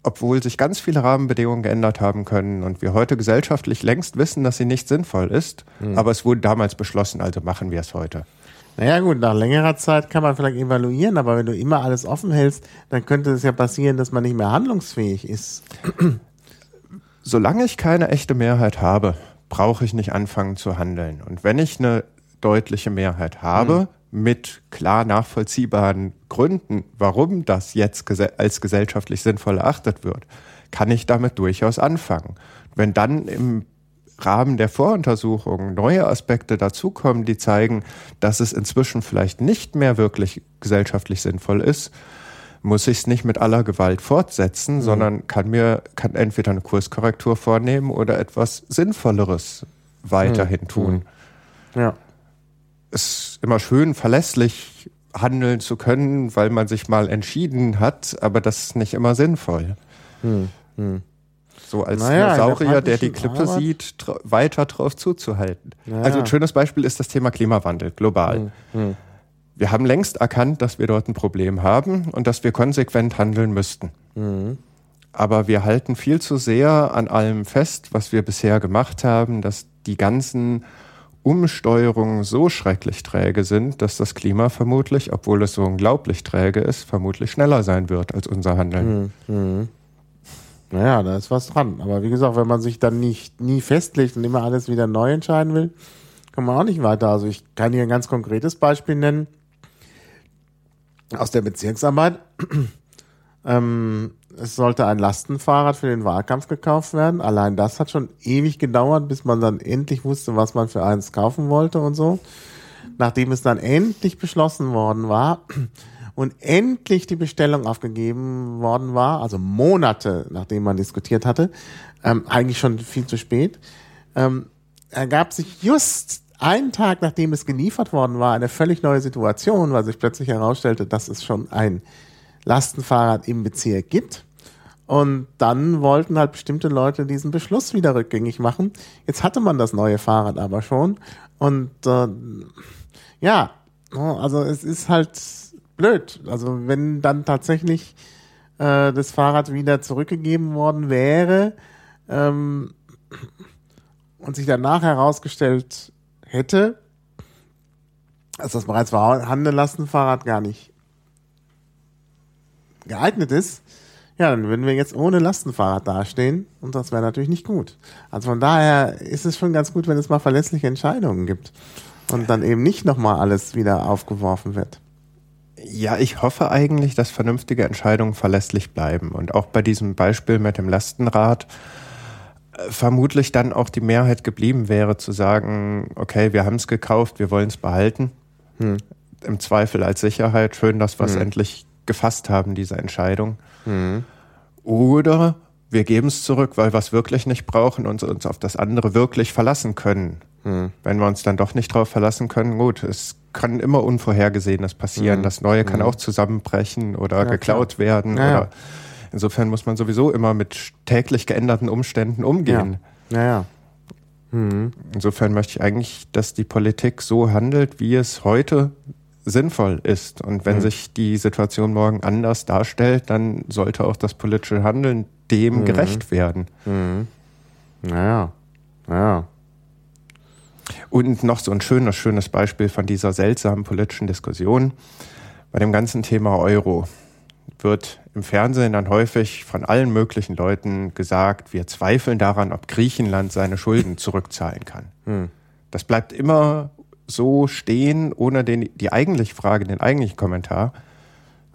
obwohl sich ganz viele Rahmenbedingungen geändert haben können und wir heute gesellschaftlich längst wissen, dass sie nicht sinnvoll ist. Aber es wurde damals beschlossen, also machen wir es heute. Naja gut, nach längerer Zeit kann man vielleicht evaluieren, aber wenn du immer alles offen hältst, dann könnte es ja passieren, dass man nicht mehr handlungsfähig ist. *clears throat* solange ich keine echte Mehrheit habe, brauche ich nicht anfangen zu handeln. Und wenn ich eine deutliche Mehrheit habe, mit klar nachvollziehbaren Gründen, warum das jetzt als gesellschaftlich sinnvoll erachtet wird, kann ich damit durchaus anfangen. Wenn dann im Rahmen der Voruntersuchungen neue Aspekte dazukommen, die zeigen, dass es inzwischen vielleicht nicht mehr wirklich gesellschaftlich sinnvoll ist, muss ich es nicht mit aller Gewalt fortsetzen, sondern kann mir kann entweder eine Kurskorrektur vornehmen oder etwas Sinnvolleres weiterhin tun. Ja. Es ist immer schön, verlässlich handeln zu können, weil man sich mal entschieden hat, aber das ist nicht immer sinnvoll. So als Naja, Dinosaurier, der die Klippe Arbeit- sieht, weiter drauf zuzuhalten. Ja. Also ein schönes Beispiel ist das Thema Klimawandel global. Wir haben längst erkannt, dass wir dort ein Problem haben und dass wir konsequent handeln müssten. Aber wir halten viel zu sehr an allem fest, was wir bisher gemacht haben, dass die ganzen Umsteuerungen so schrecklich träge sind, dass das Klima vermutlich, obwohl es so unglaublich träge ist, vermutlich schneller sein wird als unser Handeln. Naja, da ist was dran. Aber wie gesagt, wenn man sich dann nicht nie festlegt und immer alles wieder neu entscheiden will, kann man auch nicht weiter. Also ich kann hier ein ganz konkretes Beispiel nennen aus der Bezirksarbeit. *clears throat* ähm, es sollte ein Lastenfahrrad für den Wahlkampf gekauft werden. Allein das hat schon ewig gedauert, bis man dann endlich wusste, was man für eins kaufen wollte und so. Nachdem es dann endlich beschlossen worden war *clears throat* und endlich die Bestellung aufgegeben worden war, also Monate nachdem man diskutiert hatte, ähm, eigentlich schon viel zu spät, ähm, ergab sich just einen Tag nachdem es geliefert worden war, eine völlig neue Situation, weil sich plötzlich herausstellte, dass es schon ein Lastenfahrrad im Bezirk gibt. Und dann wollten halt bestimmte Leute diesen Beschluss wieder rückgängig machen. Jetzt hatte man das neue Fahrrad aber schon. Und äh, ja, also es ist halt blöd. Also wenn dann tatsächlich äh, das Fahrrad wieder zurückgegeben worden wäre ähm, und sich danach herausgestellt hätte, dass das bereits vorhandene Lastenfahrrad gar nicht geeignet ist, ja, dann würden wir jetzt ohne Lastenfahrrad dastehen und das wäre natürlich nicht gut. Also von daher ist es schon ganz gut, wenn es mal verlässliche Entscheidungen gibt und dann eben nicht nochmal alles wieder aufgeworfen wird. Ja, ich hoffe eigentlich, dass vernünftige Entscheidungen verlässlich bleiben und auch bei diesem Beispiel mit dem Lastenrad äh, vermutlich dann auch die Mehrheit geblieben wäre zu sagen, okay, wir haben es gekauft, wir wollen es behalten. Hm. Im Zweifel als Sicherheit. Schön, dass wir es hm. endlich gefasst haben, diese Entscheidung. Mhm. Oder wir geben es zurück, weil wir es wirklich nicht brauchen und uns auf das andere wirklich verlassen können. Mhm. Wenn wir uns dann doch nicht darauf verlassen können, gut, es kann immer Unvorhergesehenes passieren. Mhm. Das Neue kann hm. auch zusammenbrechen oder ja, geklaut klar. werden. Ja, oder insofern muss man sowieso immer mit täglich geänderten Umständen umgehen. Ja, ja. Mhm. Insofern möchte ich eigentlich, dass die Politik so handelt, wie es heute sinnvoll ist. Und wenn mhm. sich die Situation morgen anders darstellt, dann sollte auch das politische Handeln dem mhm. gerecht werden. Mhm. Naja, naja. Und noch so ein schönes, schönes Beispiel von dieser seltsamen politischen Diskussion. Bei dem ganzen Thema Euro wird im Fernsehen dann häufig von allen möglichen Leuten gesagt, wir zweifeln daran, ob Griechenland seine Schulden *laughs* zurückzahlen kann. Hm. Das bleibt immer so stehen, ohne den, die eigentliche Frage, den eigentlichen Kommentar.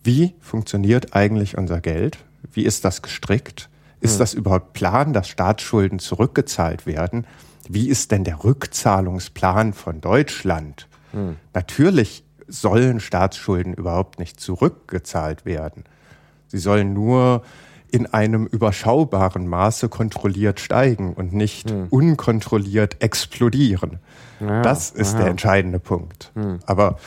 Wie funktioniert eigentlich unser Geld? Wie ist das gestrickt? Ist hm. das überhaupt Plan, dass Staatsschulden zurückgezahlt werden? Wie ist denn der Rückzahlungsplan von Deutschland? Hm. Natürlich sollen Staatsschulden überhaupt nicht zurückgezahlt werden. Sie sollen nur in einem überschaubaren Maße kontrolliert steigen und nicht hm. unkontrolliert explodieren. Ja, das ist ja. der entscheidende Punkt. Hm. Aber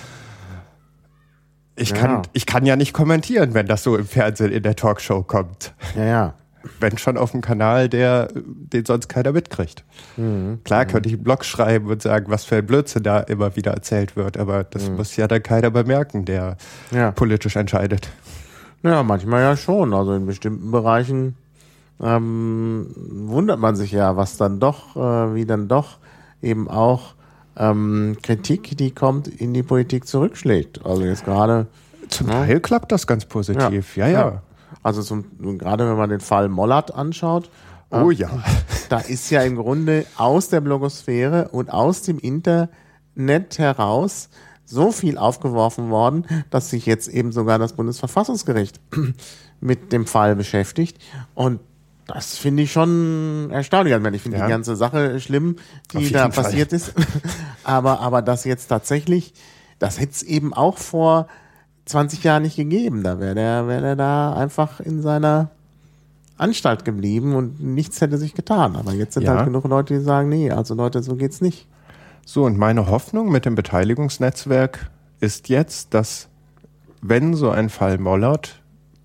ich kann, ja. ich kann ja nicht kommentieren, wenn das so im Fernsehen in der Talkshow kommt. Ja, ja. Wenn schon auf dem Kanal, der, den sonst keiner mitkriegt. Mhm. Klar mhm. könnte ich einen Blog schreiben und sagen, was für ein Blödsinn da immer wieder erzählt wird, aber das mhm. muss ja dann keiner bemerken, der ja. politisch entscheidet. Ja, manchmal ja schon. Also in bestimmten Bereichen ähm, wundert man sich ja, was dann doch, äh, wie dann doch eben auch ähm, Kritik, die kommt, in die Politik zurückschlägt. Also jetzt gerade. Zum ja. Teil klappt das ganz positiv, ja, ja. ja. Also zum, gerade wenn man den Fall Mollert anschaut. Oh ja. *laughs* Da ist ja im Grunde aus der Blogosphäre und aus dem Internet heraus so viel aufgeworfen worden, dass sich jetzt eben sogar das Bundesverfassungsgericht *clears throat* mit dem Fall beschäftigt. Und das finde ich schon erstaunlich. Also ich finde ja. die ganze Sache schlimm, die da Fall. passiert ist. *laughs* aber, aber das jetzt tatsächlich, das hätte es eben auch vor 20 Jahren nicht gegeben. Da wäre der, wäre der da einfach in seiner Anstalt geblieben und nichts hätte sich getan. Aber jetzt sind ja. halt genug Leute, die sagen, nee, also Leute, so geht's nicht. So, und meine Hoffnung mit dem Beteiligungsnetzwerk ist jetzt, dass wenn so ein Fall mollert,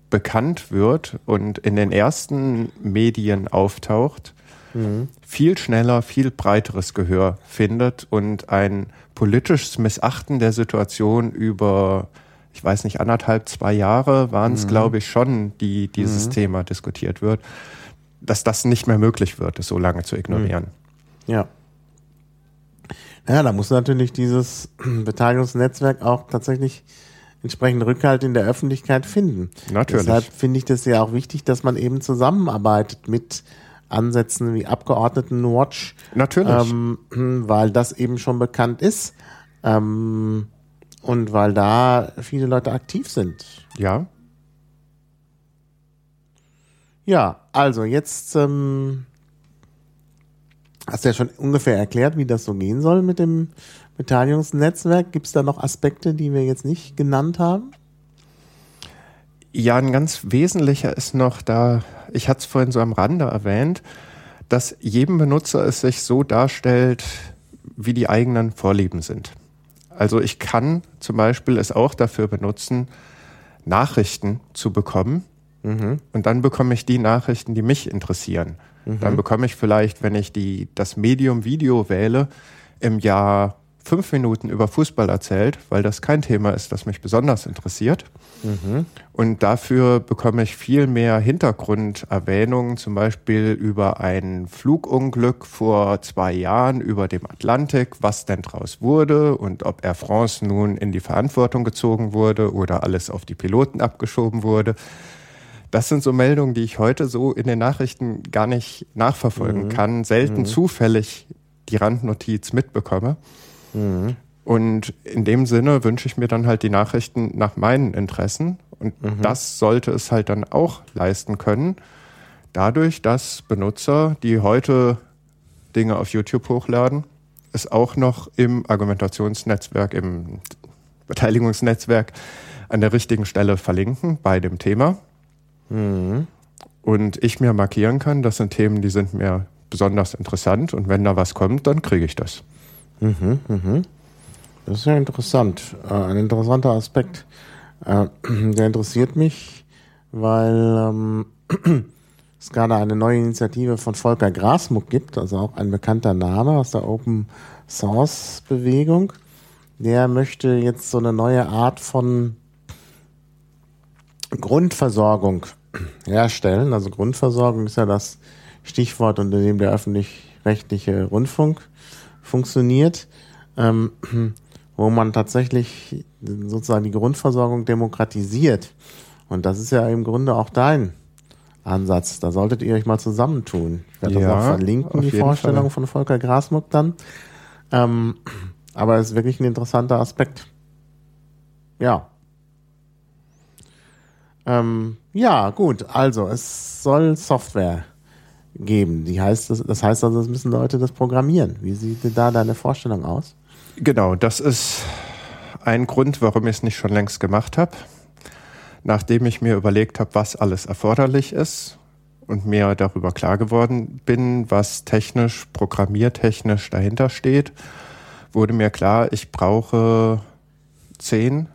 bekannt wird und in den ersten Medien auftaucht, mhm. viel schneller, viel breiteres Gehör findet und ein politisches Missachten der Situation über, ich weiß nicht, anderthalb, zwei Jahre waren es, mhm. glaube ich, schon, die dieses mhm. Thema diskutiert wird, dass das nicht mehr möglich wird, es so lange zu ignorieren. Mhm. Ja. Ja, da muss natürlich dieses *clears throat* Beteiligungsnetzwerk auch tatsächlich entsprechend Rückhalt in der Öffentlichkeit finden. Natürlich. Deshalb finde ich das ja auch wichtig, dass man eben zusammenarbeitet mit Ansätzen wie Abgeordnetenwatch. Natürlich. Ähm, *clears throat* weil das eben schon bekannt ist. Ähm, und weil da viele Leute aktiv sind. Ja. Ja, also jetzt ähm, hast du ja schon ungefähr erklärt, wie das so gehen soll mit dem Beteiligungsnetzwerk. Gibt es da noch Aspekte, die wir jetzt nicht genannt haben? Ja, ein ganz wesentlicher ist noch da, ich hatte es vorhin so am Rande erwähnt, dass jedem Benutzer es sich so darstellt, wie die eigenen Vorlieben sind. Also ich kann zum Beispiel es auch dafür benutzen, Nachrichten zu bekommen. Mhm. Und dann bekomme ich die Nachrichten, die mich interessieren. Mhm. Dann bekomme ich vielleicht, wenn ich die, das Medium Video wähle, im Jahr fünf Minuten über Fußball erzählt, weil das kein Thema ist, das mich besonders interessiert. Mhm. Und dafür bekomme ich viel mehr Hintergrunderwähnungen, zum Beispiel über ein Flugunglück vor zwei Jahren über dem Atlantik, was denn draus wurde und ob Air France nun in die Verantwortung gezogen wurde oder alles auf die Piloten abgeschoben wurde. Das sind so Meldungen, die ich heute so in den Nachrichten gar nicht nachverfolgen mhm. kann, selten mhm. zufällig die Randnotiz mitbekomme. Mhm. Und in dem Sinne wünsche ich mir dann halt die Nachrichten nach meinen Interessen. Und mhm. das sollte es halt dann auch leisten können. Dadurch, dass Benutzer, die heute Dinge auf YouTube hochladen, es auch noch im Argumentationsnetzwerk, im Beteiligungsnetzwerk an der richtigen Stelle verlinken bei dem Thema. Mhm. Und ich mir markieren kann, das sind Themen, die sind mir besonders interessant. Und wenn da was kommt, dann kriege ich das. Mhm, mhm. Das ist ja interessant. Äh, ein interessanter Aspekt. Äh, *clears throat* der interessiert mich, weil ähm, *clears throat* es gerade eine neue Initiative von Volker Grasmuck gibt, also auch ein bekannter Name aus der Open Source Bewegung. Der möchte jetzt so eine neue Art von Grundversorgung *clears throat* herstellen. Also Grundversorgung ist ja das Stichwort, unter dem der öffentlich-rechtliche Rundfunk funktioniert, ähm, *clears throat* wo man tatsächlich sozusagen die Grundversorgung demokratisiert. Und das ist ja im Grunde auch dein Ansatz. Da solltet ihr euch mal zusammentun. Ich werde ja, das auch verlinken, die Vorstellung Fall. von Volker Grasmuck dann. Ähm, aber es ist wirklich ein interessanter Aspekt. Ja. Ähm, ja, gut. Also, es soll Software geben. Die heißt, das, das heißt also, es müssen Leute das programmieren. Wie sieht da deine Vorstellung aus? Genau, das ist ein Grund, warum ich es nicht schon längst gemacht habe. Nachdem ich mir überlegt habe, was alles erforderlich ist und mir darüber klar geworden bin, was technisch, programmiertechnisch dahinter steht, wurde mir klar, ich brauche zehn,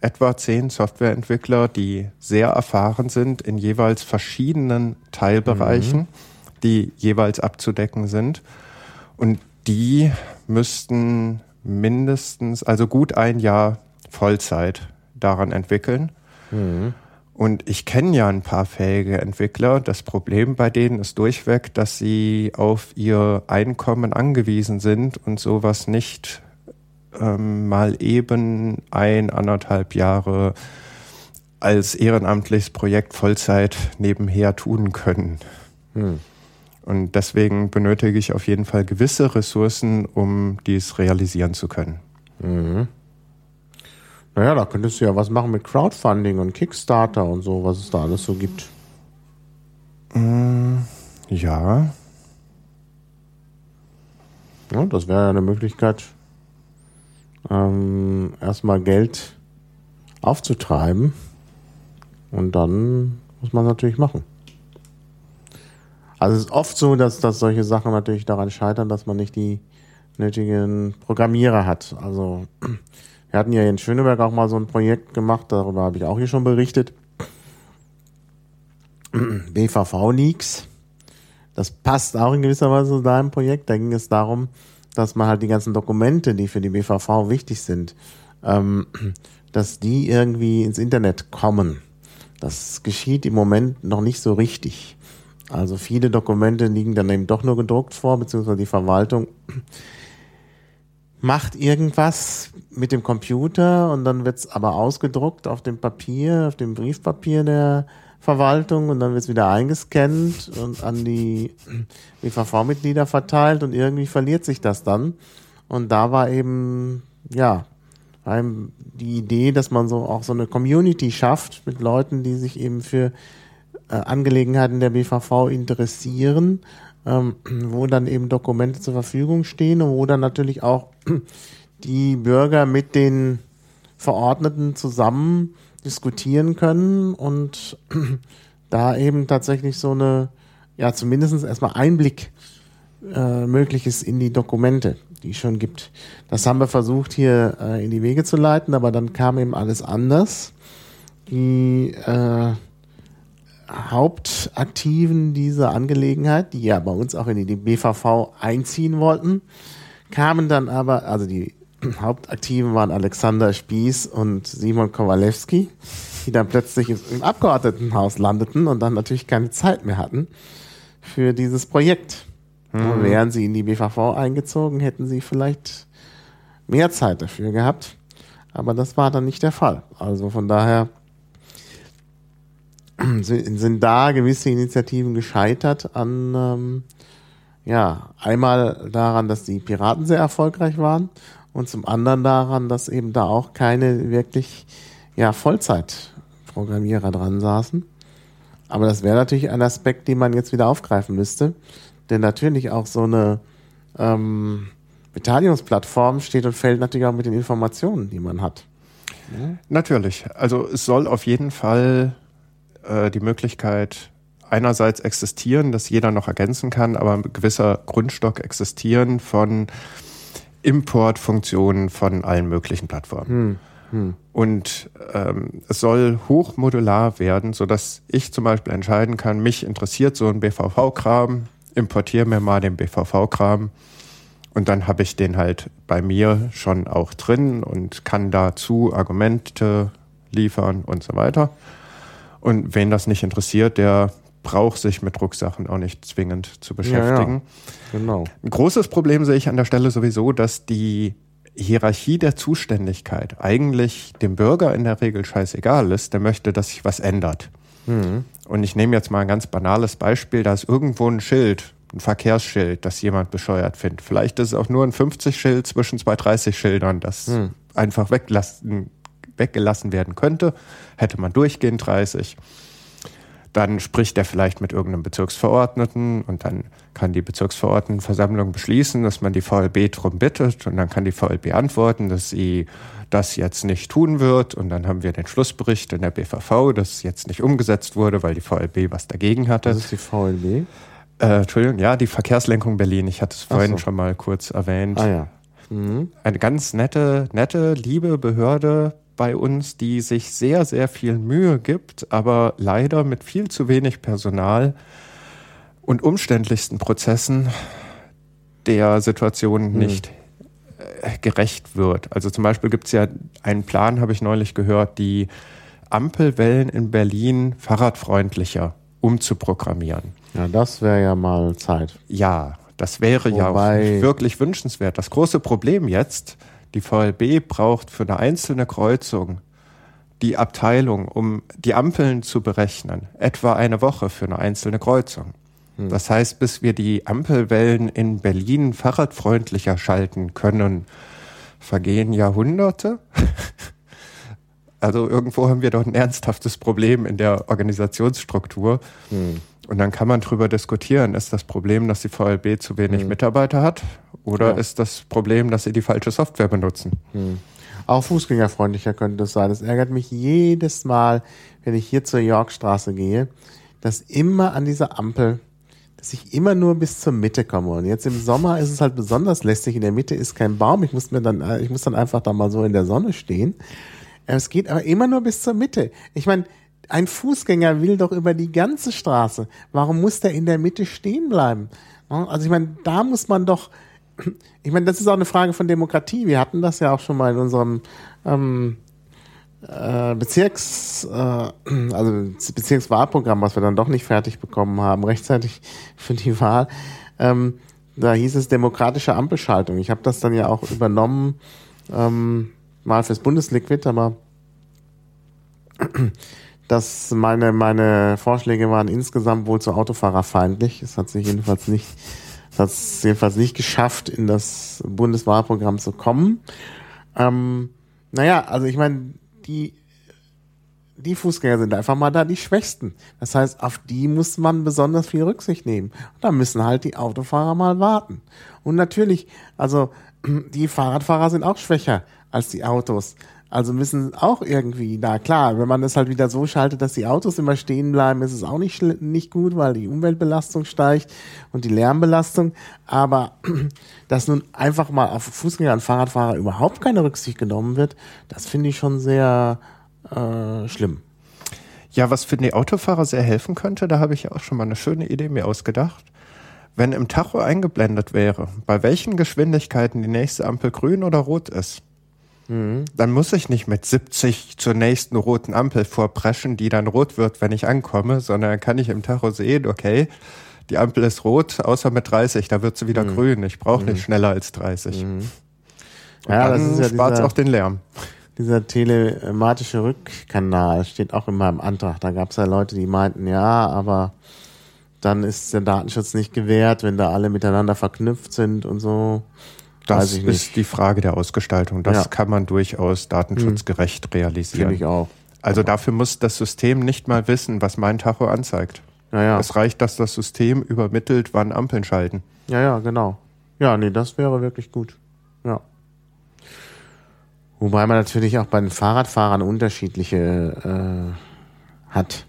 etwa zehn Softwareentwickler, die sehr erfahren sind in jeweils verschiedenen Teilbereichen. Mhm die jeweils abzudecken sind. Und die müssten mindestens, also gut ein Jahr Vollzeit daran entwickeln. Mhm. Und ich kenne ja ein paar fähige Entwickler. Das Problem bei denen ist durchweg, dass sie auf ihr Einkommen angewiesen sind und sowas nicht ähm, mal eben ein, anderthalb Jahre als ehrenamtliches Projekt Vollzeit nebenher tun können. Mhm. Und deswegen benötige ich auf jeden Fall gewisse Ressourcen, um dies realisieren zu können. Mhm. Naja, da könntest du ja was machen mit Crowdfunding und Kickstarter und so, was es da alles so gibt. Mm, ja. ja das wäre ja eine Möglichkeit, ähm, erstmal Geld aufzutreiben. Und dann muss man natürlich machen. Also es ist oft so, dass, dass solche Sachen natürlich daran scheitern, dass man nicht die nötigen Programmierer hat. Also *clears throat* wir hatten ja in Schöneberg auch mal so ein Projekt gemacht, darüber habe ich auch hier schon berichtet. *clears throat* BVV-Leaks. Das passt auch in gewisser Weise zu deinem Projekt. Da ging es darum, dass man halt die ganzen Dokumente, die für die BVV wichtig sind, ähm, *clears throat* dass die irgendwie ins Internet kommen. Das geschieht im Moment noch nicht so richtig. Also viele Dokumente liegen dann eben doch nur gedruckt vor, beziehungsweise die Verwaltung macht irgendwas mit dem Computer und dann wird es aber ausgedruckt auf dem Papier, auf dem Briefpapier der Verwaltung und dann wird es wieder eingescannt und an die BVV-Mitglieder verteilt und irgendwie verliert sich das dann. Und da war eben, ja, die Idee, dass man so auch so eine Community schafft mit Leuten, die sich eben für Angelegenheiten der BVV interessieren, ähm, wo dann eben Dokumente zur Verfügung stehen und wo dann natürlich auch *clears throat* die Bürger mit den Verordneten zusammen diskutieren können und *clears throat* da eben tatsächlich so eine, ja, zumindest erstmal Einblick äh, möglich ist in die Dokumente, die es schon gibt. Das haben wir versucht hier äh, in die Wege zu leiten, aber dann kam eben alles anders. Die äh, Hauptaktiven dieser Angelegenheit, die ja bei uns auch in die BVV einziehen wollten, kamen dann aber, also die *clears throat* Hauptaktiven waren Alexander Spieß und Simon Kowalewski, die dann plötzlich im Abgeordnetenhaus landeten und dann natürlich keine Zeit mehr hatten für dieses Projekt. Mhm. Wären sie in die BVV eingezogen, hätten sie vielleicht mehr Zeit dafür gehabt. Aber das war dann nicht der Fall. Also von daher *clears throat* sind da gewisse Initiativen gescheitert an, ähm, ja, einmal daran, dass die Piraten sehr erfolgreich waren und zum anderen daran, dass eben da auch keine wirklich, ja, Vollzeitprogrammierer dran saßen. Aber das wäre natürlich ein Aspekt, den man jetzt wieder aufgreifen müsste. Denn natürlich auch so eine ähm, Beteiligungsplattform steht und fällt natürlich auch mit den Informationen, die man hat. Natürlich. Also es soll auf jeden Fall äh, die Möglichkeit einerseits existieren, dass jeder noch ergänzen kann, aber ein gewisser Grundstock existieren von Importfunktionen von allen möglichen Plattformen. Hm, hm. Und ähm, es soll hochmodular werden, so dass ich zum Beispiel entscheiden kann, mich interessiert so ein BVV-Kram, importiere mir mal den BVV-Kram und dann habe ich den halt bei mir schon auch drin und kann dazu Argumente liefern und so weiter. Und wen das nicht interessiert, der braucht sich mit Drucksachen auch nicht zwingend zu beschäftigen. Ja, ja. Genau. Ein großes Problem sehe ich an der Stelle sowieso, dass die Hierarchie der Zuständigkeit eigentlich dem Bürger in der Regel scheißegal ist. Der möchte, dass sich was ändert. Mhm. Und ich nehme jetzt mal ein ganz banales Beispiel. Da ist irgendwo ein Schild, ein Verkehrsschild, das jemand bescheuert findet. Vielleicht ist es auch nur ein 50-Schild zwischen zwei 30-Schildern, das mhm. einfach weglassen weggelassen werden könnte, hätte man durchgehend 30. Dann spricht er vielleicht mit irgendeinem Bezirksverordneten und dann kann die Bezirksverordnetenversammlung beschließen, dass man die VLB darum bittet und dann kann die VLB antworten, dass sie das jetzt nicht tun wird und dann haben wir den Schlussbericht in der BVV, dass jetzt nicht umgesetzt wurde, weil die VLB was dagegen hatte. Was ist die VLB? Äh, Entschuldigung, ja, die Verkehrslenkung Berlin. Ich hatte es vorhin so. schon mal kurz erwähnt. Ah ja. Mhm. Eine ganz nette, nette, liebe Behörde, bei uns, die sich sehr, sehr viel Mühe gibt, aber leider mit viel zu wenig Personal und umständlichsten Prozessen der Situation hm. nicht äh, gerecht wird. Also zum Beispiel gibt es ja einen Plan, habe ich neulich gehört, die Ampelwellen in Berlin fahrradfreundlicher umzuprogrammieren. Ja, das wäre ja mal Zeit. Ja, das wäre Wobei ja wirklich wünschenswert. Das große Problem jetzt die VLB braucht für eine einzelne Kreuzung die Abteilung, um die Ampeln zu berechnen, etwa eine Woche für eine einzelne Kreuzung. Hm. Das heißt, bis wir die Ampelwellen in Berlin fahrradfreundlicher schalten können, vergehen Jahrhunderte. *laughs* Also irgendwo haben wir doch ein ernsthaftes Problem in der Organisationsstruktur. Hm. Und dann kann man darüber diskutieren, ist das Problem, dass die VLB zu wenig hm. Mitarbeiter hat oder ja. ist das Problem, dass sie die falsche Software benutzen? Hm. Auch fußgängerfreundlicher könnte es sein. Das ärgert mich jedes Mal, wenn ich hier zur Yorkstraße gehe, dass immer an dieser Ampel, dass ich immer nur bis zur Mitte komme. Und jetzt im Sommer ist es halt besonders lästig. In der Mitte ist kein Baum. Ich muss mir dann, äh, ich muss dann einfach da mal so in der Sonne stehen. Es geht aber immer nur bis zur Mitte. Ich meine, ein Fußgänger will doch über die ganze Straße. Warum muss der in der Mitte stehen bleiben? Also ich meine, da muss man doch, ich meine, das ist auch eine Frage von Demokratie. Wir hatten das ja auch schon mal in unserem ähm, äh, Bezirks, äh, also Bezirkswahlprogramm, was wir dann doch nicht fertig bekommen haben, rechtzeitig für die Wahl. Ähm, da hieß es demokratische Ampelschaltung. Ich habe das dann ja auch übernommen, ähm, mal fürs Bundesliquid, aber dass meine, meine Vorschläge waren insgesamt wohl zu autofahrerfeindlich. Es hat sich jedenfalls nicht, es hat es jedenfalls nicht geschafft, in das Bundeswahlprogramm zu kommen. Ähm, naja, also ich meine, die, die Fußgänger sind einfach mal da die Schwächsten. Das heißt, auf die muss man besonders viel Rücksicht nehmen. Und da müssen halt die Autofahrer mal warten. Und natürlich, also *clears throat* die Fahrradfahrer sind auch schwächer als die Autos. Also müssen auch irgendwie, na klar, wenn man das halt wieder so schaltet, dass die Autos immer stehen bleiben, ist es auch nicht, nicht gut, weil die Umweltbelastung steigt und die Lärmbelastung. Aber *clears throat* dass nun einfach mal auf Fußgänger und Fahrradfahrer überhaupt keine Rücksicht genommen wird, das finde ich schon sehr äh, schlimm. Ja, was für die Autofahrer sehr helfen könnte, da habe ich ja auch schon mal eine schöne Idee mir ausgedacht. Wenn im Tacho eingeblendet wäre, bei welchen Geschwindigkeiten die nächste Ampel grün oder rot ist, mhm. dann muss ich nicht mit 70 zur nächsten roten Ampel vorpreschen, die dann rot wird, wenn ich ankomme, sondern dann kann ich im Tacho sehen, okay, die Ampel ist rot, außer mit 30, da wird sie wieder mhm. grün. Ich brauche nicht mhm. schneller als 30. Mhm. Ja, dann das ist ja spart es auch den Lärm dieser telematische Rückkanal steht auch in meinem Antrag. Da gab es ja Leute, die meinten, ja, aber dann ist der Datenschutz nicht gewährt, wenn da alle miteinander verknüpft sind und so. Das ist die Frage der Ausgestaltung. Das ja. kann man durchaus datenschutzgerecht hm. realisieren. Finde ich auch. Also dafür muss das System nicht mal wissen, was mein Tacho anzeigt. Ja, ja. Es reicht, dass das System übermittelt, wann Ampeln schalten. Ja, ja, genau. Ja, nee, das wäre wirklich gut. Ja. Wobei man natürlich auch bei den Fahrradfahrern unterschiedliche äh, hat.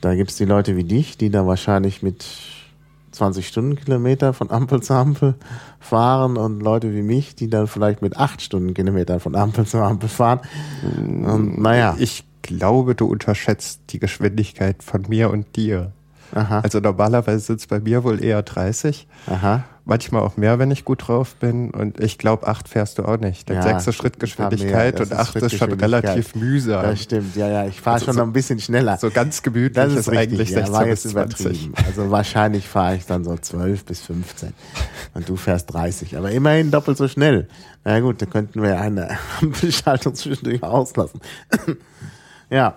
Da gibt es die Leute wie dich, die da wahrscheinlich mit 20 Stundenkilometer von Ampel zu Ampel fahren und Leute wie mich, die dann vielleicht mit 8 Stundenkilometern von Ampel zu Ampel fahren. Und naja. Ich glaube, du unterschätzt die Geschwindigkeit von mir und dir. Aha. Also normalerweise sind es bei mir wohl eher 30. Aha manchmal auch mehr, wenn ich gut drauf bin. Und ich glaube, acht fährst du auch nicht. Dann ja, sechste Schrittgeschwindigkeit und acht ist schon relativ mühsam. Das stimmt, ja, ja. Ich fahre also schon so, noch ein bisschen schneller. So ganz gemütlich das ist, ist richtig, eigentlich 16 ja, war bis 20. Übertrieben. Also wahrscheinlich fahre ich dann so 12 bis 15. Und du fährst 30. Aber immerhin doppelt so schnell. Na gut, da könnten wir eine *laughs* Beschaltung zwischendurch auslassen. *clears throat* ja.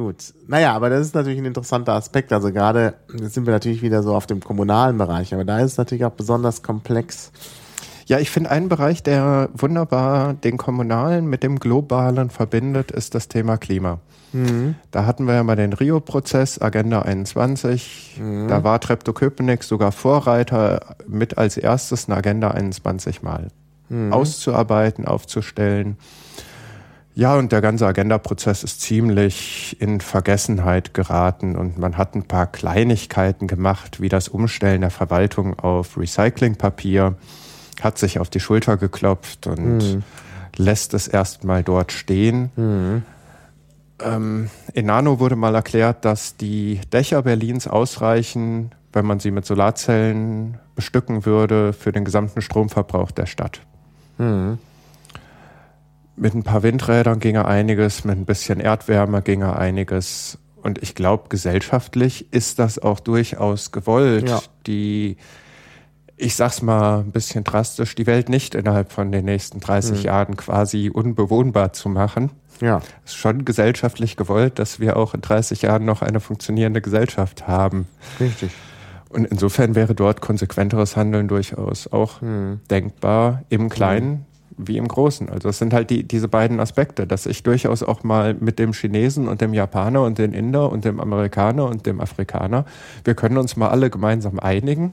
Gut. Naja, aber das ist natürlich ein interessanter Aspekt. Also gerade jetzt sind wir natürlich wieder so auf dem kommunalen Bereich, aber da ist es natürlich auch besonders komplex. Ja, ich finde einen Bereich, der wunderbar den kommunalen mit dem globalen verbindet, ist das Thema Klima. Mhm. Da hatten wir ja mal den Rio-Prozess, Agenda 21. Mhm. Da war Treptow-Köpenick sogar Vorreiter, mit als erstes eine Agenda 21 mal mhm. auszuarbeiten, aufzustellen. Ja, und der ganze Agenda-Prozess ist ziemlich in Vergessenheit geraten und man hat ein paar Kleinigkeiten gemacht, wie das Umstellen der Verwaltung auf Recyclingpapier, hat sich auf die Schulter geklopft und mhm. lässt es erstmal dort stehen. Mhm. Ähm, in Nano wurde mal erklärt, dass die Dächer Berlins ausreichen, wenn man sie mit Solarzellen bestücken würde, für den gesamten Stromverbrauch der Stadt. Mhm. Mit ein paar Windrädern ginge einiges, mit ein bisschen Erdwärme ginge einiges. Und ich glaube, gesellschaftlich ist das auch durchaus gewollt, ja. die, ich sag's mal ein bisschen drastisch, die Welt nicht innerhalb von den nächsten 30 mhm. Jahren quasi unbewohnbar zu machen. Ja. Es ist schon gesellschaftlich gewollt, dass wir auch in 30 Jahren noch eine funktionierende Gesellschaft haben. Richtig. Und insofern wäre dort konsequenteres Handeln durchaus auch mhm. denkbar im Kleinen, wie im Großen. Also es sind halt die, diese beiden Aspekte, dass ich durchaus auch mal mit dem Chinesen und dem Japaner und dem Inder und dem Amerikaner und dem Afrikaner, wir können uns mal alle gemeinsam einigen,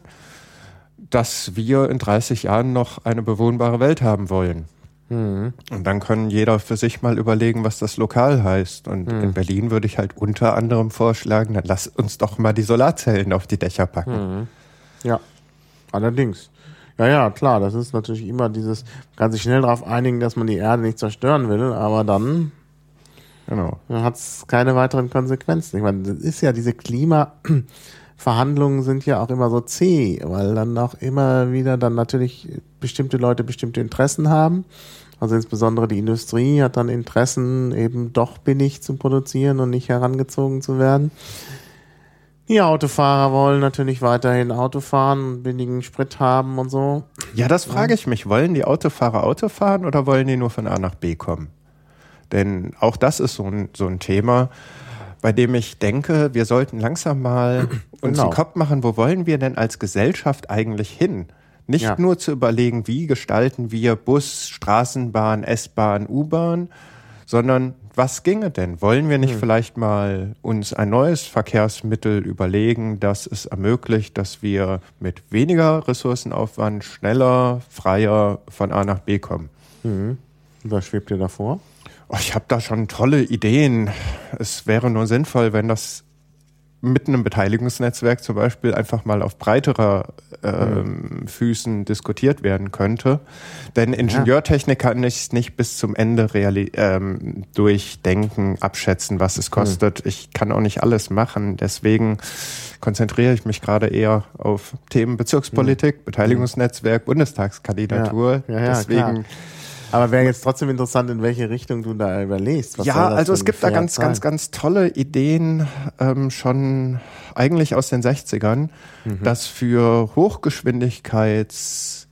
dass wir in 30 Jahren noch eine bewohnbare Welt haben wollen. Mhm. Und dann können jeder für sich mal überlegen, was das lokal heißt. Und mhm. in Berlin würde ich halt unter anderem vorschlagen, dann lass uns doch mal die Solarzellen auf die Dächer packen. Mhm. Ja, allerdings. Ja, ja, klar, das ist natürlich immer dieses, man kann sich schnell darauf einigen, dass man die Erde nicht zerstören will, aber dann genau. hat es keine weiteren Konsequenzen. Ich meine, das ist ja diese Klimaverhandlungen sind ja auch immer so zäh, weil dann auch immer wieder dann natürlich bestimmte Leute bestimmte Interessen haben. Also insbesondere die Industrie hat dann Interessen, eben doch billig zu produzieren und nicht herangezogen zu werden. Die Autofahrer wollen natürlich weiterhin Auto fahren und billigen Sprit haben und so. Ja, das frage ich mich. Wollen die Autofahrer Auto fahren oder wollen die nur von A nach B kommen? Denn auch das ist so ein, so ein Thema, bei dem ich denke, wir sollten langsam mal *clears throat* uns genau. den Kopf machen, wo wollen wir denn als Gesellschaft eigentlich hin? Nicht ja. nur zu überlegen, wie gestalten wir Bus, Straßenbahn, S-Bahn, U-Bahn, sondern was ginge denn? Wollen wir nicht hm. vielleicht mal uns ein neues Verkehrsmittel überlegen, das es ermöglicht, dass wir mit weniger Ressourcenaufwand schneller, freier von A nach B kommen? Hm. Was schwebt dir davor? Oh, ich habe da schon tolle Ideen. Es wäre nur sinnvoll, wenn das mit einem Beteiligungsnetzwerk zum Beispiel einfach mal auf breiterer ähm, mhm. Füßen diskutiert werden könnte. Denn Ingenieurtechnik kann ich nicht bis zum Ende ähm, durchdenken, abschätzen, was es kostet. Mhm. Ich kann auch nicht alles machen. Deswegen konzentriere ich mich gerade eher auf Themen Bezirkspolitik, mhm. Beteiligungsnetzwerk, Bundestagskandidatur. Ja, ja, ja, Deswegen klar aber wäre jetzt trotzdem interessant, in welche Richtung du da überlegst. Was ja, also es gibt da ganz, sein? ganz, ganz tolle Ideen ähm, schon eigentlich aus den 60ern, mhm. dass für Hochgeschwindigkeits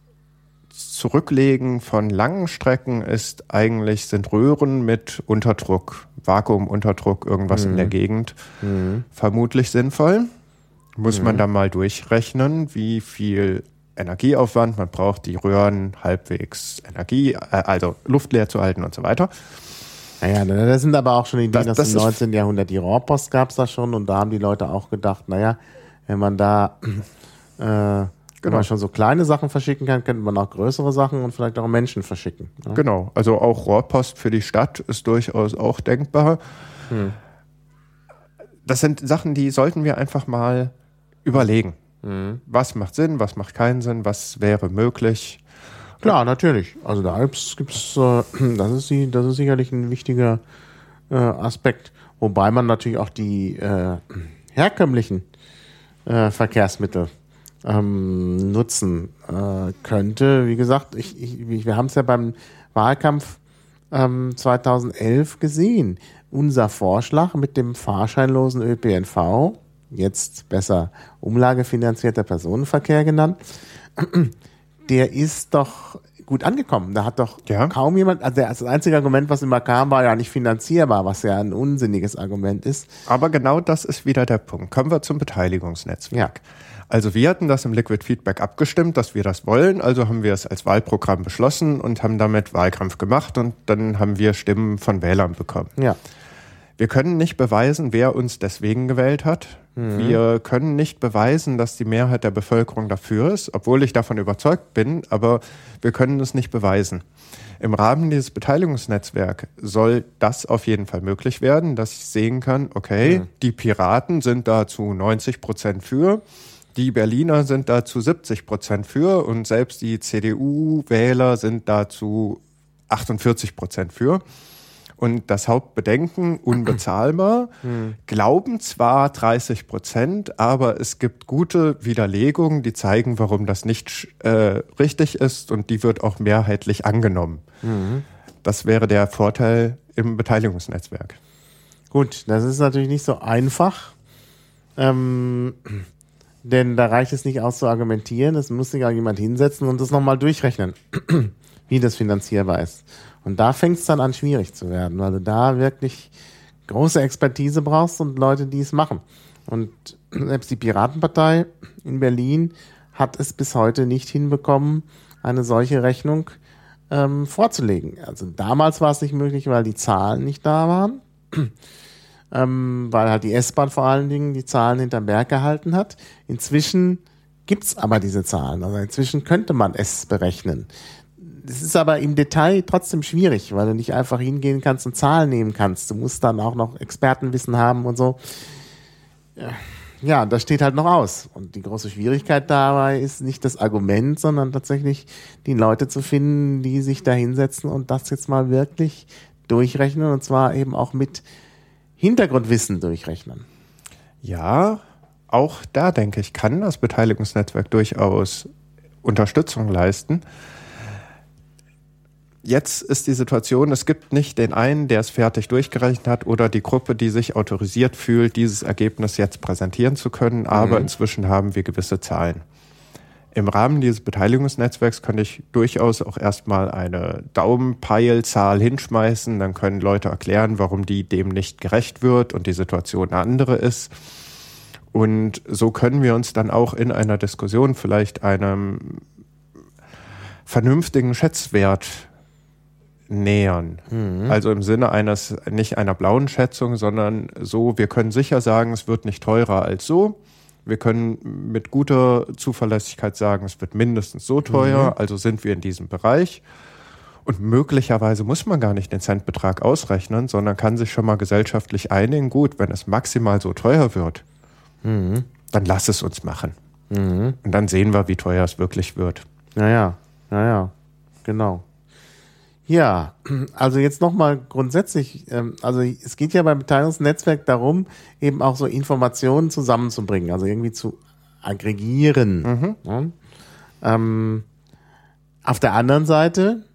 Zurücklegen von langen Strecken ist eigentlich sind Röhren mit Unterdruck, Vakuumunterdruck, irgendwas mhm. in der mhm. Gegend mhm. vermutlich sinnvoll. Muss man mhm. da mal durchrechnen, wie viel Energieaufwand, man braucht die Röhren halbwegs Energie, äh, also luftleer zu halten und so weiter. Naja, das sind aber auch schon Ideen, das, das im 19. Jahrhundert die Rohrpost gab es da schon und da haben die Leute auch gedacht, naja, wenn man da *clears throat* äh, genau. wenn man schon so kleine Sachen verschicken kann, könnte man auch größere Sachen und vielleicht auch Menschen verschicken. Ja? Genau, also auch Rohrpost für die Stadt ist durchaus auch denkbar. Hm. Das sind Sachen, die sollten wir einfach mal überlegen. Mhm. Was macht Sinn, was macht keinen Sinn, was wäre möglich? Klar, natürlich. Also da gibt's, gibt's äh, *clears throat* das ist die, das ist sicherlich ein wichtiger äh, Aspekt, wobei man natürlich auch die äh, *clears throat* herkömmlichen äh, Verkehrsmittel ähm, nutzen äh, könnte. Wie gesagt, ich, ich, wir haben es ja beim Wahlkampf ähm, 2011 gesehen. Unser Vorschlag mit dem fahrscheinlosen ÖPNV jetzt besser umlagefinanzierter Personenverkehr genannt, *clears throat* der ist doch gut angekommen. Da hat doch ja. kaum jemand, also das einzige Argument, was immer kam, war ja nicht finanzierbar, was ja ein unsinniges Argument ist. Aber genau das ist wieder der Punkt. Kommen wir zum Beteiligungsnetzwerk. Ja. Also wir hatten das im Liquid Feedback abgestimmt, dass wir das wollen. Also haben wir es als Wahlprogramm beschlossen und haben damit Wahlkampf gemacht und dann haben wir Stimmen von Wählern bekommen. Ja. Wir können nicht beweisen, wer uns deswegen gewählt hat. Mhm. Wir können nicht beweisen, dass die Mehrheit der Bevölkerung dafür ist, obwohl ich davon überzeugt bin, aber wir können es nicht beweisen. Im Rahmen dieses Beteiligungsnetzwerks soll das auf jeden Fall möglich werden, dass ich sehen kann, okay, mhm. die Piraten sind da zu 90 Prozent für, die Berliner sind da zu 70 Prozent für und selbst die CDU-Wähler sind da zu 48 Prozent für. Und das Hauptbedenken, unbezahlbar, *clears throat* hm. glauben zwar 30 Prozent, aber es gibt gute Widerlegungen, die zeigen, warum das nicht äh, richtig ist und die wird auch mehrheitlich angenommen. Mhm. Das wäre der Vorteil im Beteiligungsnetzwerk. Gut, das ist natürlich nicht so einfach, ähm, *clears throat* denn da reicht es nicht aus zu argumentieren, es muss sich auch jemand hinsetzen und das nochmal durchrechnen, *clears throat* wie das finanzierbar ist. Und da fängt es dann an, schwierig zu werden, weil du da wirklich große Expertise brauchst und Leute, die es machen. Und selbst die Piratenpartei in Berlin hat es bis heute nicht hinbekommen, eine solche Rechnung ähm, vorzulegen. Also damals war es nicht möglich, weil die Zahlen nicht da waren, *clears throat* ähm, weil halt die S-Bahn vor allen Dingen die Zahlen hinterm Berg gehalten hat. Inzwischen gibt's aber diese Zahlen. Also inzwischen könnte man es berechnen. Das ist aber im Detail trotzdem schwierig, weil du nicht einfach hingehen kannst und Zahlen nehmen kannst. Du musst dann auch noch Expertenwissen haben und so. Ja, das steht halt noch aus. Und die große Schwierigkeit dabei ist nicht das Argument, sondern tatsächlich die Leute zu finden, die sich da hinsetzen und das jetzt mal wirklich durchrechnen und zwar eben auch mit Hintergrundwissen durchrechnen. Ja, auch da denke ich, kann das Beteiligungsnetzwerk durchaus Unterstützung leisten jetzt ist die Situation, es gibt nicht den einen, der es fertig durchgerechnet hat oder die Gruppe, die sich autorisiert fühlt, dieses Ergebnis jetzt präsentieren zu können, aber mhm. inzwischen haben wir gewisse Zahlen. Im Rahmen dieses Beteiligungsnetzwerks könnte ich durchaus auch erstmal eine Daumenpeilzahl hinschmeißen, dann können Leute erklären, warum die dem nicht gerecht wird und die Situation eine andere ist. Und so können wir uns dann auch in einer Diskussion vielleicht einem vernünftigen Schätzwert nähern. Mhm. Also im Sinne eines, nicht einer blauen Schätzung, sondern so, wir können sicher sagen, es wird nicht teurer als so. Wir können mit guter Zuverlässigkeit sagen, es wird mindestens so teuer, mhm. also sind wir in diesem Bereich. Und möglicherweise muss man gar nicht den Centbetrag ausrechnen, sondern kann sich schon mal gesellschaftlich einigen, gut, wenn es maximal so teuer wird, mhm. dann lass es uns machen. Mhm. Und dann sehen wir, wie teuer es wirklich wird. Naja, naja, genau. Ja, also jetzt nochmal grundsätzlich, ähm, also es geht ja beim Beteiligungsnetzwerk darum, eben auch so Informationen zusammenzubringen, also irgendwie zu aggregieren. Mhm. Ja? Ähm, auf der anderen Seite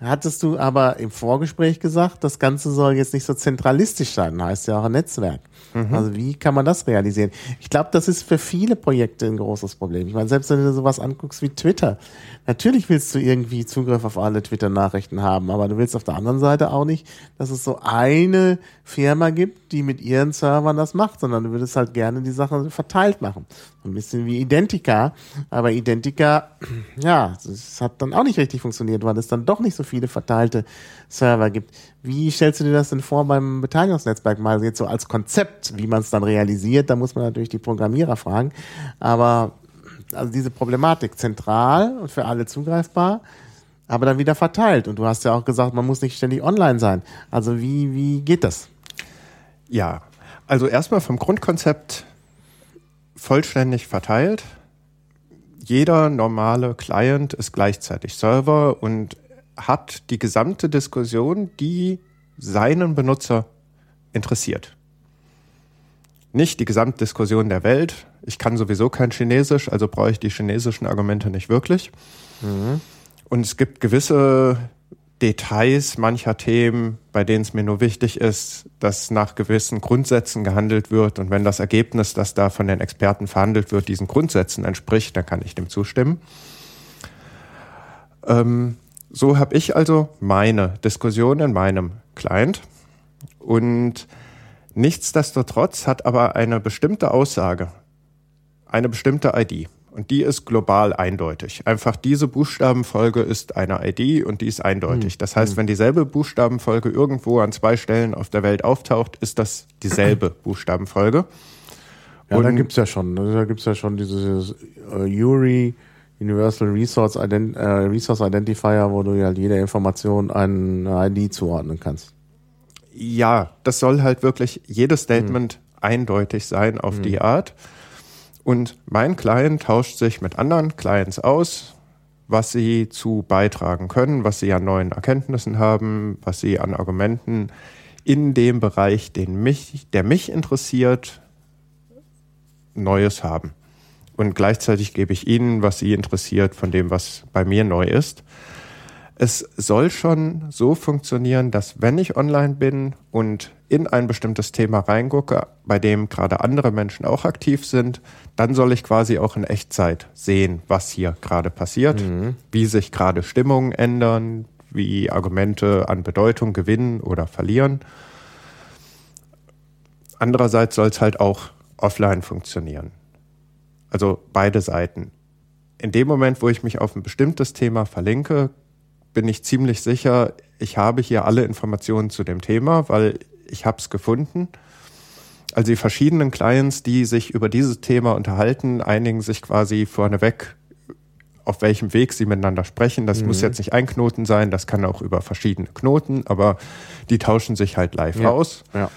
hattest du aber im Vorgespräch gesagt, das Ganze soll jetzt nicht so zentralistisch sein, heißt ja auch ein Netzwerk. Mhm. Also wie kann man das realisieren? Ich glaube, das ist für viele Projekte ein großes Problem. Ich meine, selbst wenn du sowas anguckst wie Twitter, natürlich willst du irgendwie Zugriff auf alle Twitter-Nachrichten haben, aber du willst auf der anderen Seite auch nicht, dass es so eine Firma gibt, die mit ihren Servern das macht, sondern du würdest halt gerne die Sachen verteilt machen. Ein bisschen wie Identica, aber Identica, ja, das hat dann auch nicht richtig funktioniert, weil es dann doch nicht so viele verteilte Server gibt. Wie stellst du dir das denn vor beim Beteiligungsnetzwerk mal jetzt so als Konzept, wie man es dann realisiert? Da muss man natürlich die Programmierer fragen. Aber also diese Problematik zentral und für alle zugreifbar, aber dann wieder verteilt. Und du hast ja auch gesagt, man muss nicht ständig online sein. Also wie, wie geht das? Ja, also erstmal vom Grundkonzept vollständig verteilt. Jeder normale Client ist gleichzeitig Server und hat die gesamte Diskussion, die seinen Benutzer interessiert. Nicht die Gesamtdiskussion der Welt. Ich kann sowieso kein Chinesisch, also brauche ich die chinesischen Argumente nicht wirklich. Mhm. Und es gibt gewisse Details mancher Themen, bei denen es mir nur wichtig ist, dass nach gewissen Grundsätzen gehandelt wird. Und wenn das Ergebnis, das da von den Experten verhandelt wird, diesen Grundsätzen entspricht, dann kann ich dem zustimmen. Ähm, so habe ich also meine Diskussion in meinem Client. Und nichtsdestotrotz hat aber eine bestimmte Aussage, eine bestimmte ID. Und die ist global eindeutig. Einfach diese Buchstabenfolge ist eine ID und die ist eindeutig. Hm. Das heißt, hm. wenn dieselbe Buchstabenfolge irgendwo an zwei Stellen auf der Welt auftaucht, ist das dieselbe *clears throat* Buchstabenfolge. Ja, und da gibt's ja schon, ne? da gibt's ja schon dieses uh, Yuri Universal Resource, Ident äh, Resource Identifier, wo du ja halt jede Information eine ID zuordnen kannst. Ja, das soll halt wirklich jedes Statement hm. eindeutig sein auf hm. die Art. Und mein Client tauscht sich mit anderen Clients aus, was sie zu beitragen können, was sie an neuen Erkenntnissen haben, was sie an Argumenten in dem Bereich, den mich, der mich interessiert, Neues haben. Und gleichzeitig gebe ich ihnen, was sie interessiert, von dem, was bei mir neu ist. Es soll schon so funktionieren, dass wenn ich online bin und in ein bestimmtes Thema reingucke, bei dem gerade andere Menschen auch aktiv sind, dann soll ich quasi auch in Echtzeit sehen, was hier gerade passiert, mhm. wie sich gerade Stimmungen ändern, wie Argumente an Bedeutung gewinnen oder verlieren. Andererseits soll es halt auch offline funktionieren. Also beide Seiten. In dem Moment, wo ich mich auf ein bestimmtes Thema verlinke, bin ich ziemlich sicher, ich habe hier alle Informationen zu dem Thema, weil ich habe es gefunden. Also die verschiedenen Clients, die sich über dieses Thema unterhalten, einigen sich quasi vorneweg, auf welchem Weg sie miteinander sprechen. Das mhm. muss jetzt nicht ein Knoten sein, das kann auch über verschiedene Knoten, aber die tauschen sich halt live ja. aus. Ja.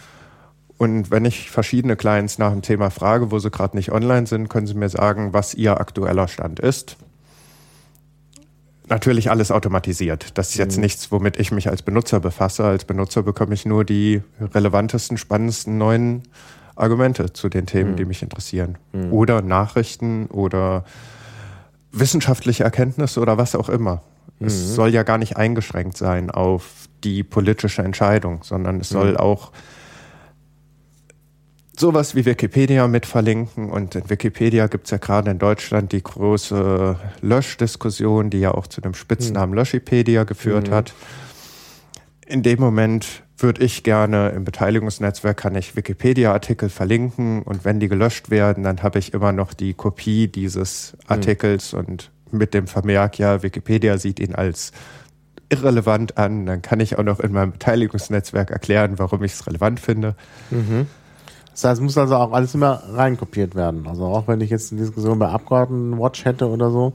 Und wenn ich verschiedene Clients nach dem Thema frage, wo sie gerade nicht online sind, können sie mir sagen, was ihr aktueller Stand ist. Natürlich alles automatisiert. Das ist jetzt mhm. nichts, womit ich mich als Benutzer befasse. Als Benutzer bekomme ich nur die relevantesten, spannendsten neuen Argumente zu den Themen, mhm. die mich interessieren. Mhm. Oder Nachrichten oder wissenschaftliche Erkenntnisse oder was auch immer. Es mhm. soll ja gar nicht eingeschränkt sein auf die politische Entscheidung, sondern es soll mhm. auch sowas wie Wikipedia mit verlinken. Und in Wikipedia gibt es ja gerade in Deutschland die große Löschdiskussion, die ja auch zu dem Spitznamen mhm. Löschipedia geführt mhm. hat. In dem Moment würde ich gerne im Beteiligungsnetzwerk kann ich Wikipedia-Artikel verlinken und wenn die gelöscht werden, dann habe ich immer noch die Kopie dieses mhm. Artikels mhm. und mit dem Vermerk, ja, Wikipedia sieht ihn als irrelevant an, dann kann ich auch noch in meinem Beteiligungsnetzwerk erklären, warum ich es relevant finde. Mhm. Das heißt, es muss also auch alles immer reinkopiert werden. Also auch wenn ich jetzt eine Diskussion bei Abgeordnetenwatch hätte oder so,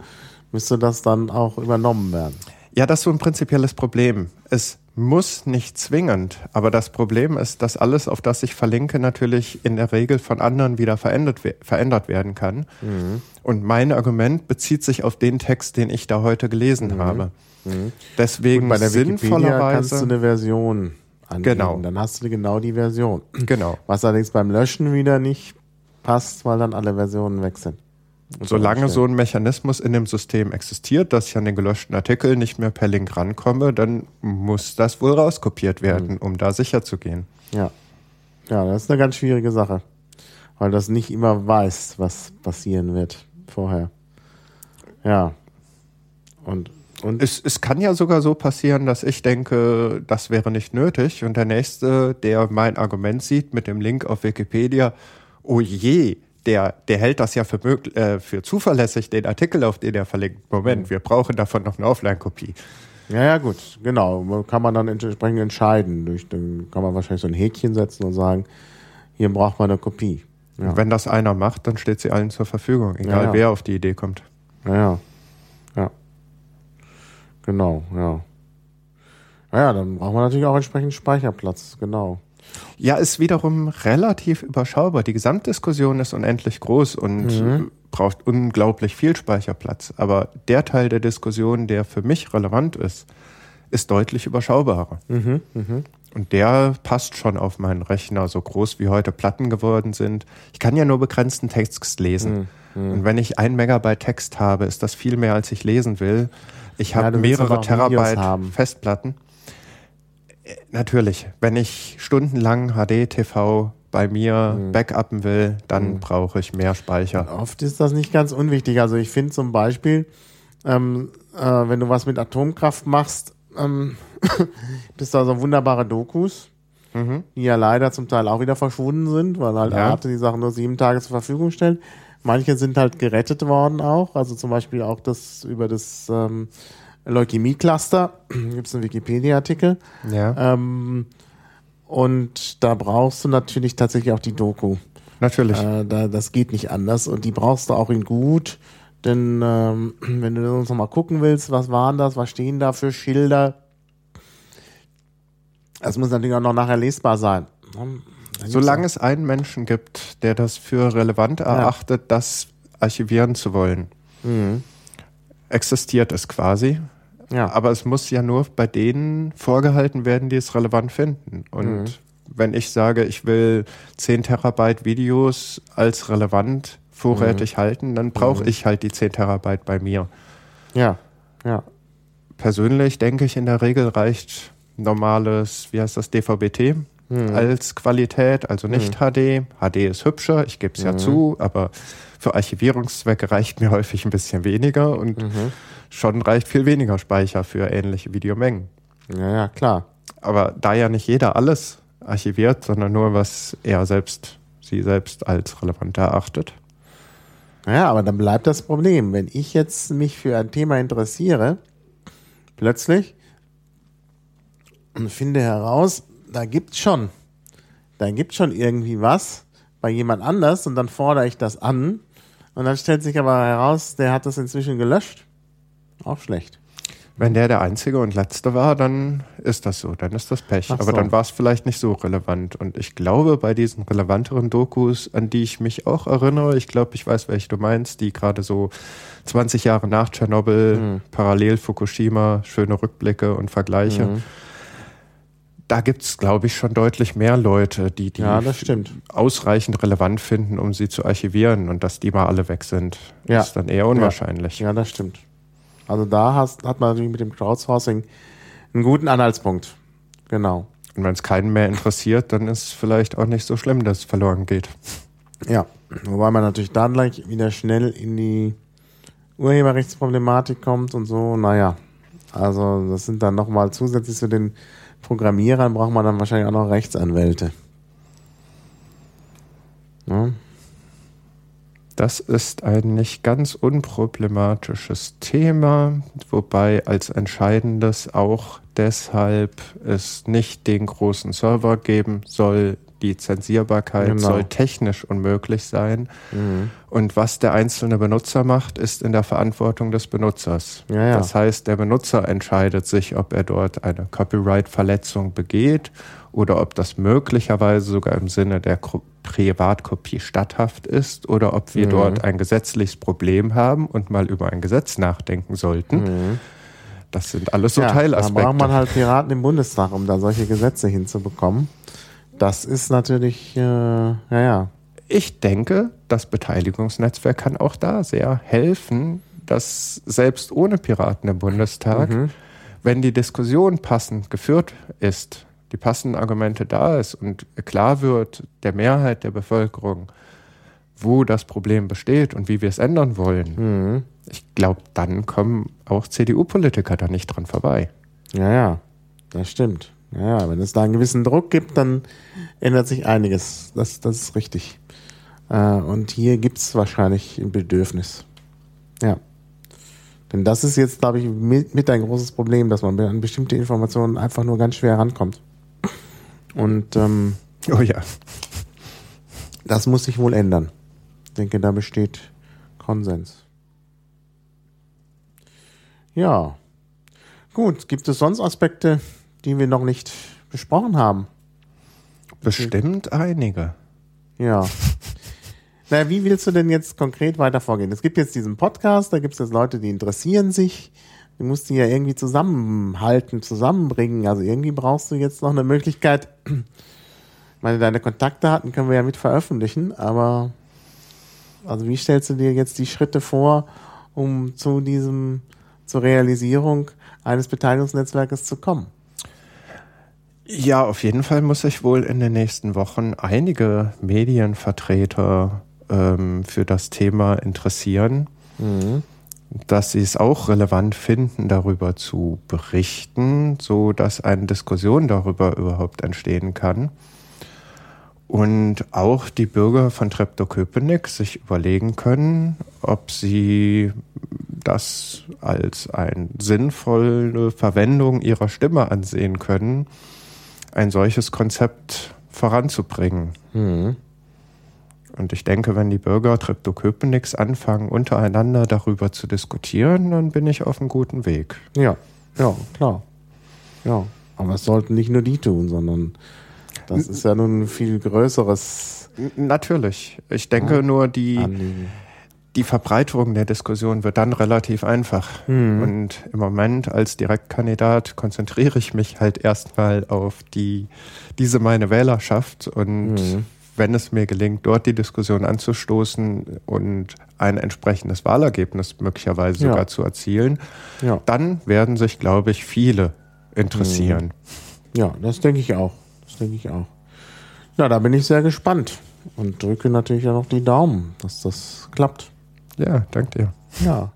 müsste das dann auch übernommen werden. Ja, das ist so ein prinzipielles Problem. Es muss nicht zwingend, aber das Problem ist, dass alles, auf das ich verlinke, natürlich in der Regel von anderen wieder verändert, verändert werden kann. Mhm. Und mein Argument bezieht sich auf den Text, den ich da heute gelesen mhm. habe. Mhm. Deswegen Gut, bei der sinnvollerweise kannst du eine Version angeben. Genau. Dann hast du genau die Version. Genau. Was allerdings beim Löschen wieder nicht passt, weil dann alle Versionen weg sind. Solange so ein Mechanismus in dem System existiert, dass ich an den gelöschten Artikel nicht mehr per Link rankomme, dann muss das wohl rauskopiert werden, mhm. um da sicher zu gehen. Ja. Ja, das ist eine ganz schwierige Sache. Weil das nicht immer weiß, was passieren wird vorher. Ja. Und, und es, es kann ja sogar so passieren, dass ich denke, das wäre nicht nötig und der Nächste, der mein Argument sieht mit dem Link auf Wikipedia, oh je, der, der hält das ja für, äh, für zuverlässig, den Artikel, auf den er verlinkt. Moment, mhm. wir brauchen davon noch eine Offline-Kopie. Ja, ja, gut, genau. Kann man dann entsprechend entscheiden. Durch, dann kann man wahrscheinlich so ein Häkchen setzen und sagen, hier braucht man eine Kopie. Ja. Wenn das einer macht, dann steht sie allen zur Verfügung, egal ja, ja. wer auf die Idee kommt. Ja, ja. Ja. Genau, ja. Naja, dann braucht man natürlich auch entsprechend Speicherplatz, genau. Ja, ist wiederum relativ überschaubar. Die Gesamtdiskussion ist unendlich groß und mhm. braucht unglaublich viel Speicherplatz. Aber der Teil der Diskussion, der für mich relevant ist, ist deutlich überschaubarer. Mhm. Mhm. Und der passt schon auf meinen Rechner, so groß wie heute Platten geworden sind. Ich kann ja nur begrenzten Text lesen. Mhm. mhm. Und wenn ich ein Megabyte Text habe, ist das viel mehr, als ich lesen will. Ich ja, habe mehrere Terabyte Festplatten. Natürlich, wenn ich stundenlang HD-TV bei mir mhm. backuppen will, dann mhm. brauche ich mehr Speicher. Und oft ist das nicht ganz unwichtig. Also ich finde zum Beispiel, ähm, äh, wenn du was mit Atomkraft machst, ähm, *laughs* bist da so wunderbare Dokus, mhm. die ja leider zum Teil auch wieder verschwunden sind, weil halt ja. Arte die Sachen nur sieben Tage zur Verfügung stellt. Manche sind halt gerettet worden auch, also zum Beispiel auch das über das ähm, Leukämie-Cluster, *clears throat* gibt es einen Wikipedia-Artikel. Ja. Ähm, und da brauchst du natürlich tatsächlich auch die Doku. Natürlich. Äh, da, das geht nicht anders und die brauchst du auch in gut. Denn ähm, *clears throat* wenn du uns nochmal gucken willst, was waren das, was stehen da für Schilder? Das muss natürlich auch noch nachher lesbar sein. Solange es einen Menschen gibt, der das für relevant erachtet, ja. das archivieren zu wollen, mhm. existiert es quasi. Ja. Aber es muss ja nur bei denen vorgehalten werden, die es relevant finden. Und mhm. wenn ich sage, ich will 10 Terabyte Videos als relevant vorrätig mhm. halten, dann brauche mhm. ich halt die 10 Terabyte bei mir. Ja, ja. Persönlich denke ich, in der Regel reicht normales, wie heißt das, DVB-T mhm. als Qualität, also nicht HD. Mhm. HD ist hübscher, ich gebe es ja mhm. zu, aber für Archivierungszwecke reicht mir *laughs* häufig ein bisschen weniger und mhm schon reicht viel weniger Speicher für ähnliche Videomengen. Ja, ja, klar. Aber da ja nicht jeder alles archiviert, sondern nur was er selbst, sie selbst als relevant erachtet. Ja, aber dann bleibt das Problem. Wenn ich jetzt mich für ein Thema interessiere, plötzlich und finde heraus, da gibt's schon, da gibt's schon irgendwie was bei jemand anders und dann fordere ich das an und dann stellt sich aber heraus, der hat das inzwischen gelöscht auch schlecht. Wenn der der Einzige und Letzte war, dann ist das so, dann ist das Pech. Ach Aber so. dann war es vielleicht nicht so relevant. Und ich glaube, bei diesen relevanteren Dokus, an die ich mich auch erinnere, ich glaube, ich weiß, welche du meinst, die gerade so 20 Jahre nach Tschernobyl, mhm. parallel Fukushima, schöne Rückblicke und Vergleiche. Mhm. Da gibt es, glaube ich, schon deutlich mehr Leute, die die ja, ausreichend relevant finden, um sie zu archivieren. Und dass die mal alle weg sind, ja. ist dann eher unwahrscheinlich. Ja, ja das stimmt. Also da hast, hat man natürlich mit dem Crowdsourcing einen guten Anhaltspunkt. Genau. Und wenn es keinen mehr interessiert, dann ist es vielleicht auch nicht so schlimm, dass es verloren geht. Ja, wobei man natürlich dann gleich wieder schnell in die Urheberrechtsproblematik kommt und so. Naja, also das sind dann nochmal zusätzlich zu den Programmierern braucht man dann wahrscheinlich auch noch Rechtsanwälte. Ja. Das ist ein nicht ganz unproblematisches Thema, wobei als entscheidendes auch deshalb es nicht den großen Server geben soll, die Zensierbarkeit genau. soll technisch unmöglich sein. Mhm. Und was der einzelne Benutzer macht, ist in der Verantwortung des Benutzers. Ja, ja. Das heißt, der Benutzer entscheidet sich, ob er dort eine Copyright-Verletzung begeht oder ob das möglicherweise sogar im Sinne der Privatkopie statthaft ist oder ob wir mhm. dort ein gesetzliches Problem haben und mal über ein Gesetz nachdenken sollten. Mhm. Das sind alles so ja, Teilaspekte. Da braucht man halt Piraten im Bundestag, um da solche Gesetze hinzubekommen. Das ist natürlich, äh, ja, ja. Ich denke, das Beteiligungsnetzwerk kann auch da sehr helfen, dass selbst ohne Piraten im Bundestag, mhm. wenn die Diskussion passend geführt ist, die passenden Argumente da ist und klar wird der Mehrheit der Bevölkerung, wo das Problem besteht und wie wir es ändern wollen, mhm. ich glaube, dann kommen auch CDU-Politiker da nicht dran vorbei. Ja, ja, das stimmt. Ja, wenn es da einen gewissen Druck gibt, dann ändert sich einiges. Das, das ist richtig. Äh, und hier gibt es wahrscheinlich ein Bedürfnis. Ja. Denn das ist jetzt, glaube ich, mit, mit ein großes Problem, dass man an bestimmte Informationen einfach nur ganz schwer rankommt. Und ähm, oh ja, das muss sich wohl ändern. Ich denke, da besteht Konsens. Ja. Gut, gibt es sonst Aspekte, die wir noch nicht besprochen haben? Bestimmt einige. Ja. *laughs* Na, wie willst du denn jetzt konkret weiter vorgehen? Es gibt jetzt diesen Podcast, da gibt es jetzt Leute, die interessieren sich Du musst die ja irgendwie zusammenhalten, zusammenbringen. Also irgendwie brauchst du jetzt noch eine Möglichkeit. Ich meine, deine Kontaktdaten können wir ja mit veröffentlichen, aber also wie stellst du dir jetzt die Schritte vor, um zu diesem, zur Realisierung eines Beteiligungsnetzwerkes zu kommen? Ja, auf jeden Fall muss sich wohl in den nächsten Wochen einige Medienvertreter ähm, für das Thema interessieren. Mhm dass sie es auch relevant finden, darüber zu berichten, so dass eine Diskussion darüber überhaupt entstehen kann. Und auch die Bürger von Treptow-Köpenick sich überlegen können, ob sie das als eine sinnvolle Verwendung ihrer Stimme ansehen können, ein solches Konzept voranzubringen. Mhm. Und ich denke, wenn die Bürger Treptow-Köpenick's anfangen, untereinander darüber zu diskutieren, dann bin ich auf einem guten Weg. Ja, ja, klar. Ja, aber es sollten nicht nur die tun, sondern das ist ja nun ein viel größeres. Natürlich. Ich denke ja, nur, die, die Verbreiterung der Diskussion wird dann relativ einfach. Mhm. Und im Moment als Direktkandidat konzentriere ich mich halt erstmal auf die, diese meine Wählerschaft und mhm wenn es mir gelingt, dort die Diskussion anzustoßen und ein entsprechendes Wahlergebnis möglicherweise sogar ja. zu erzielen, ja. dann werden sich, glaube ich, viele interessieren. Mhm. Ja, das denke ich auch. Das denke ich auch. Ja, da bin ich sehr gespannt und drücke natürlich auch noch die Daumen, dass das klappt. Ja, danke dir. Ja.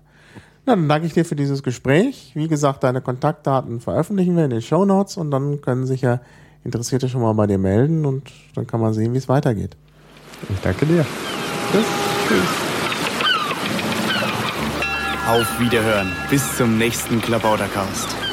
Na, dann danke ich dir für dieses Gespräch. Wie gesagt, deine Kontaktdaten veröffentlichen wir in den Show Notes und dann können sich ja Interessierte schon mal bei dir melden und dann kann man sehen, wie es weitergeht. Ich danke dir. Tschüss. Tschüss. Auf Wiederhören. Bis zum nächsten Klabautercast.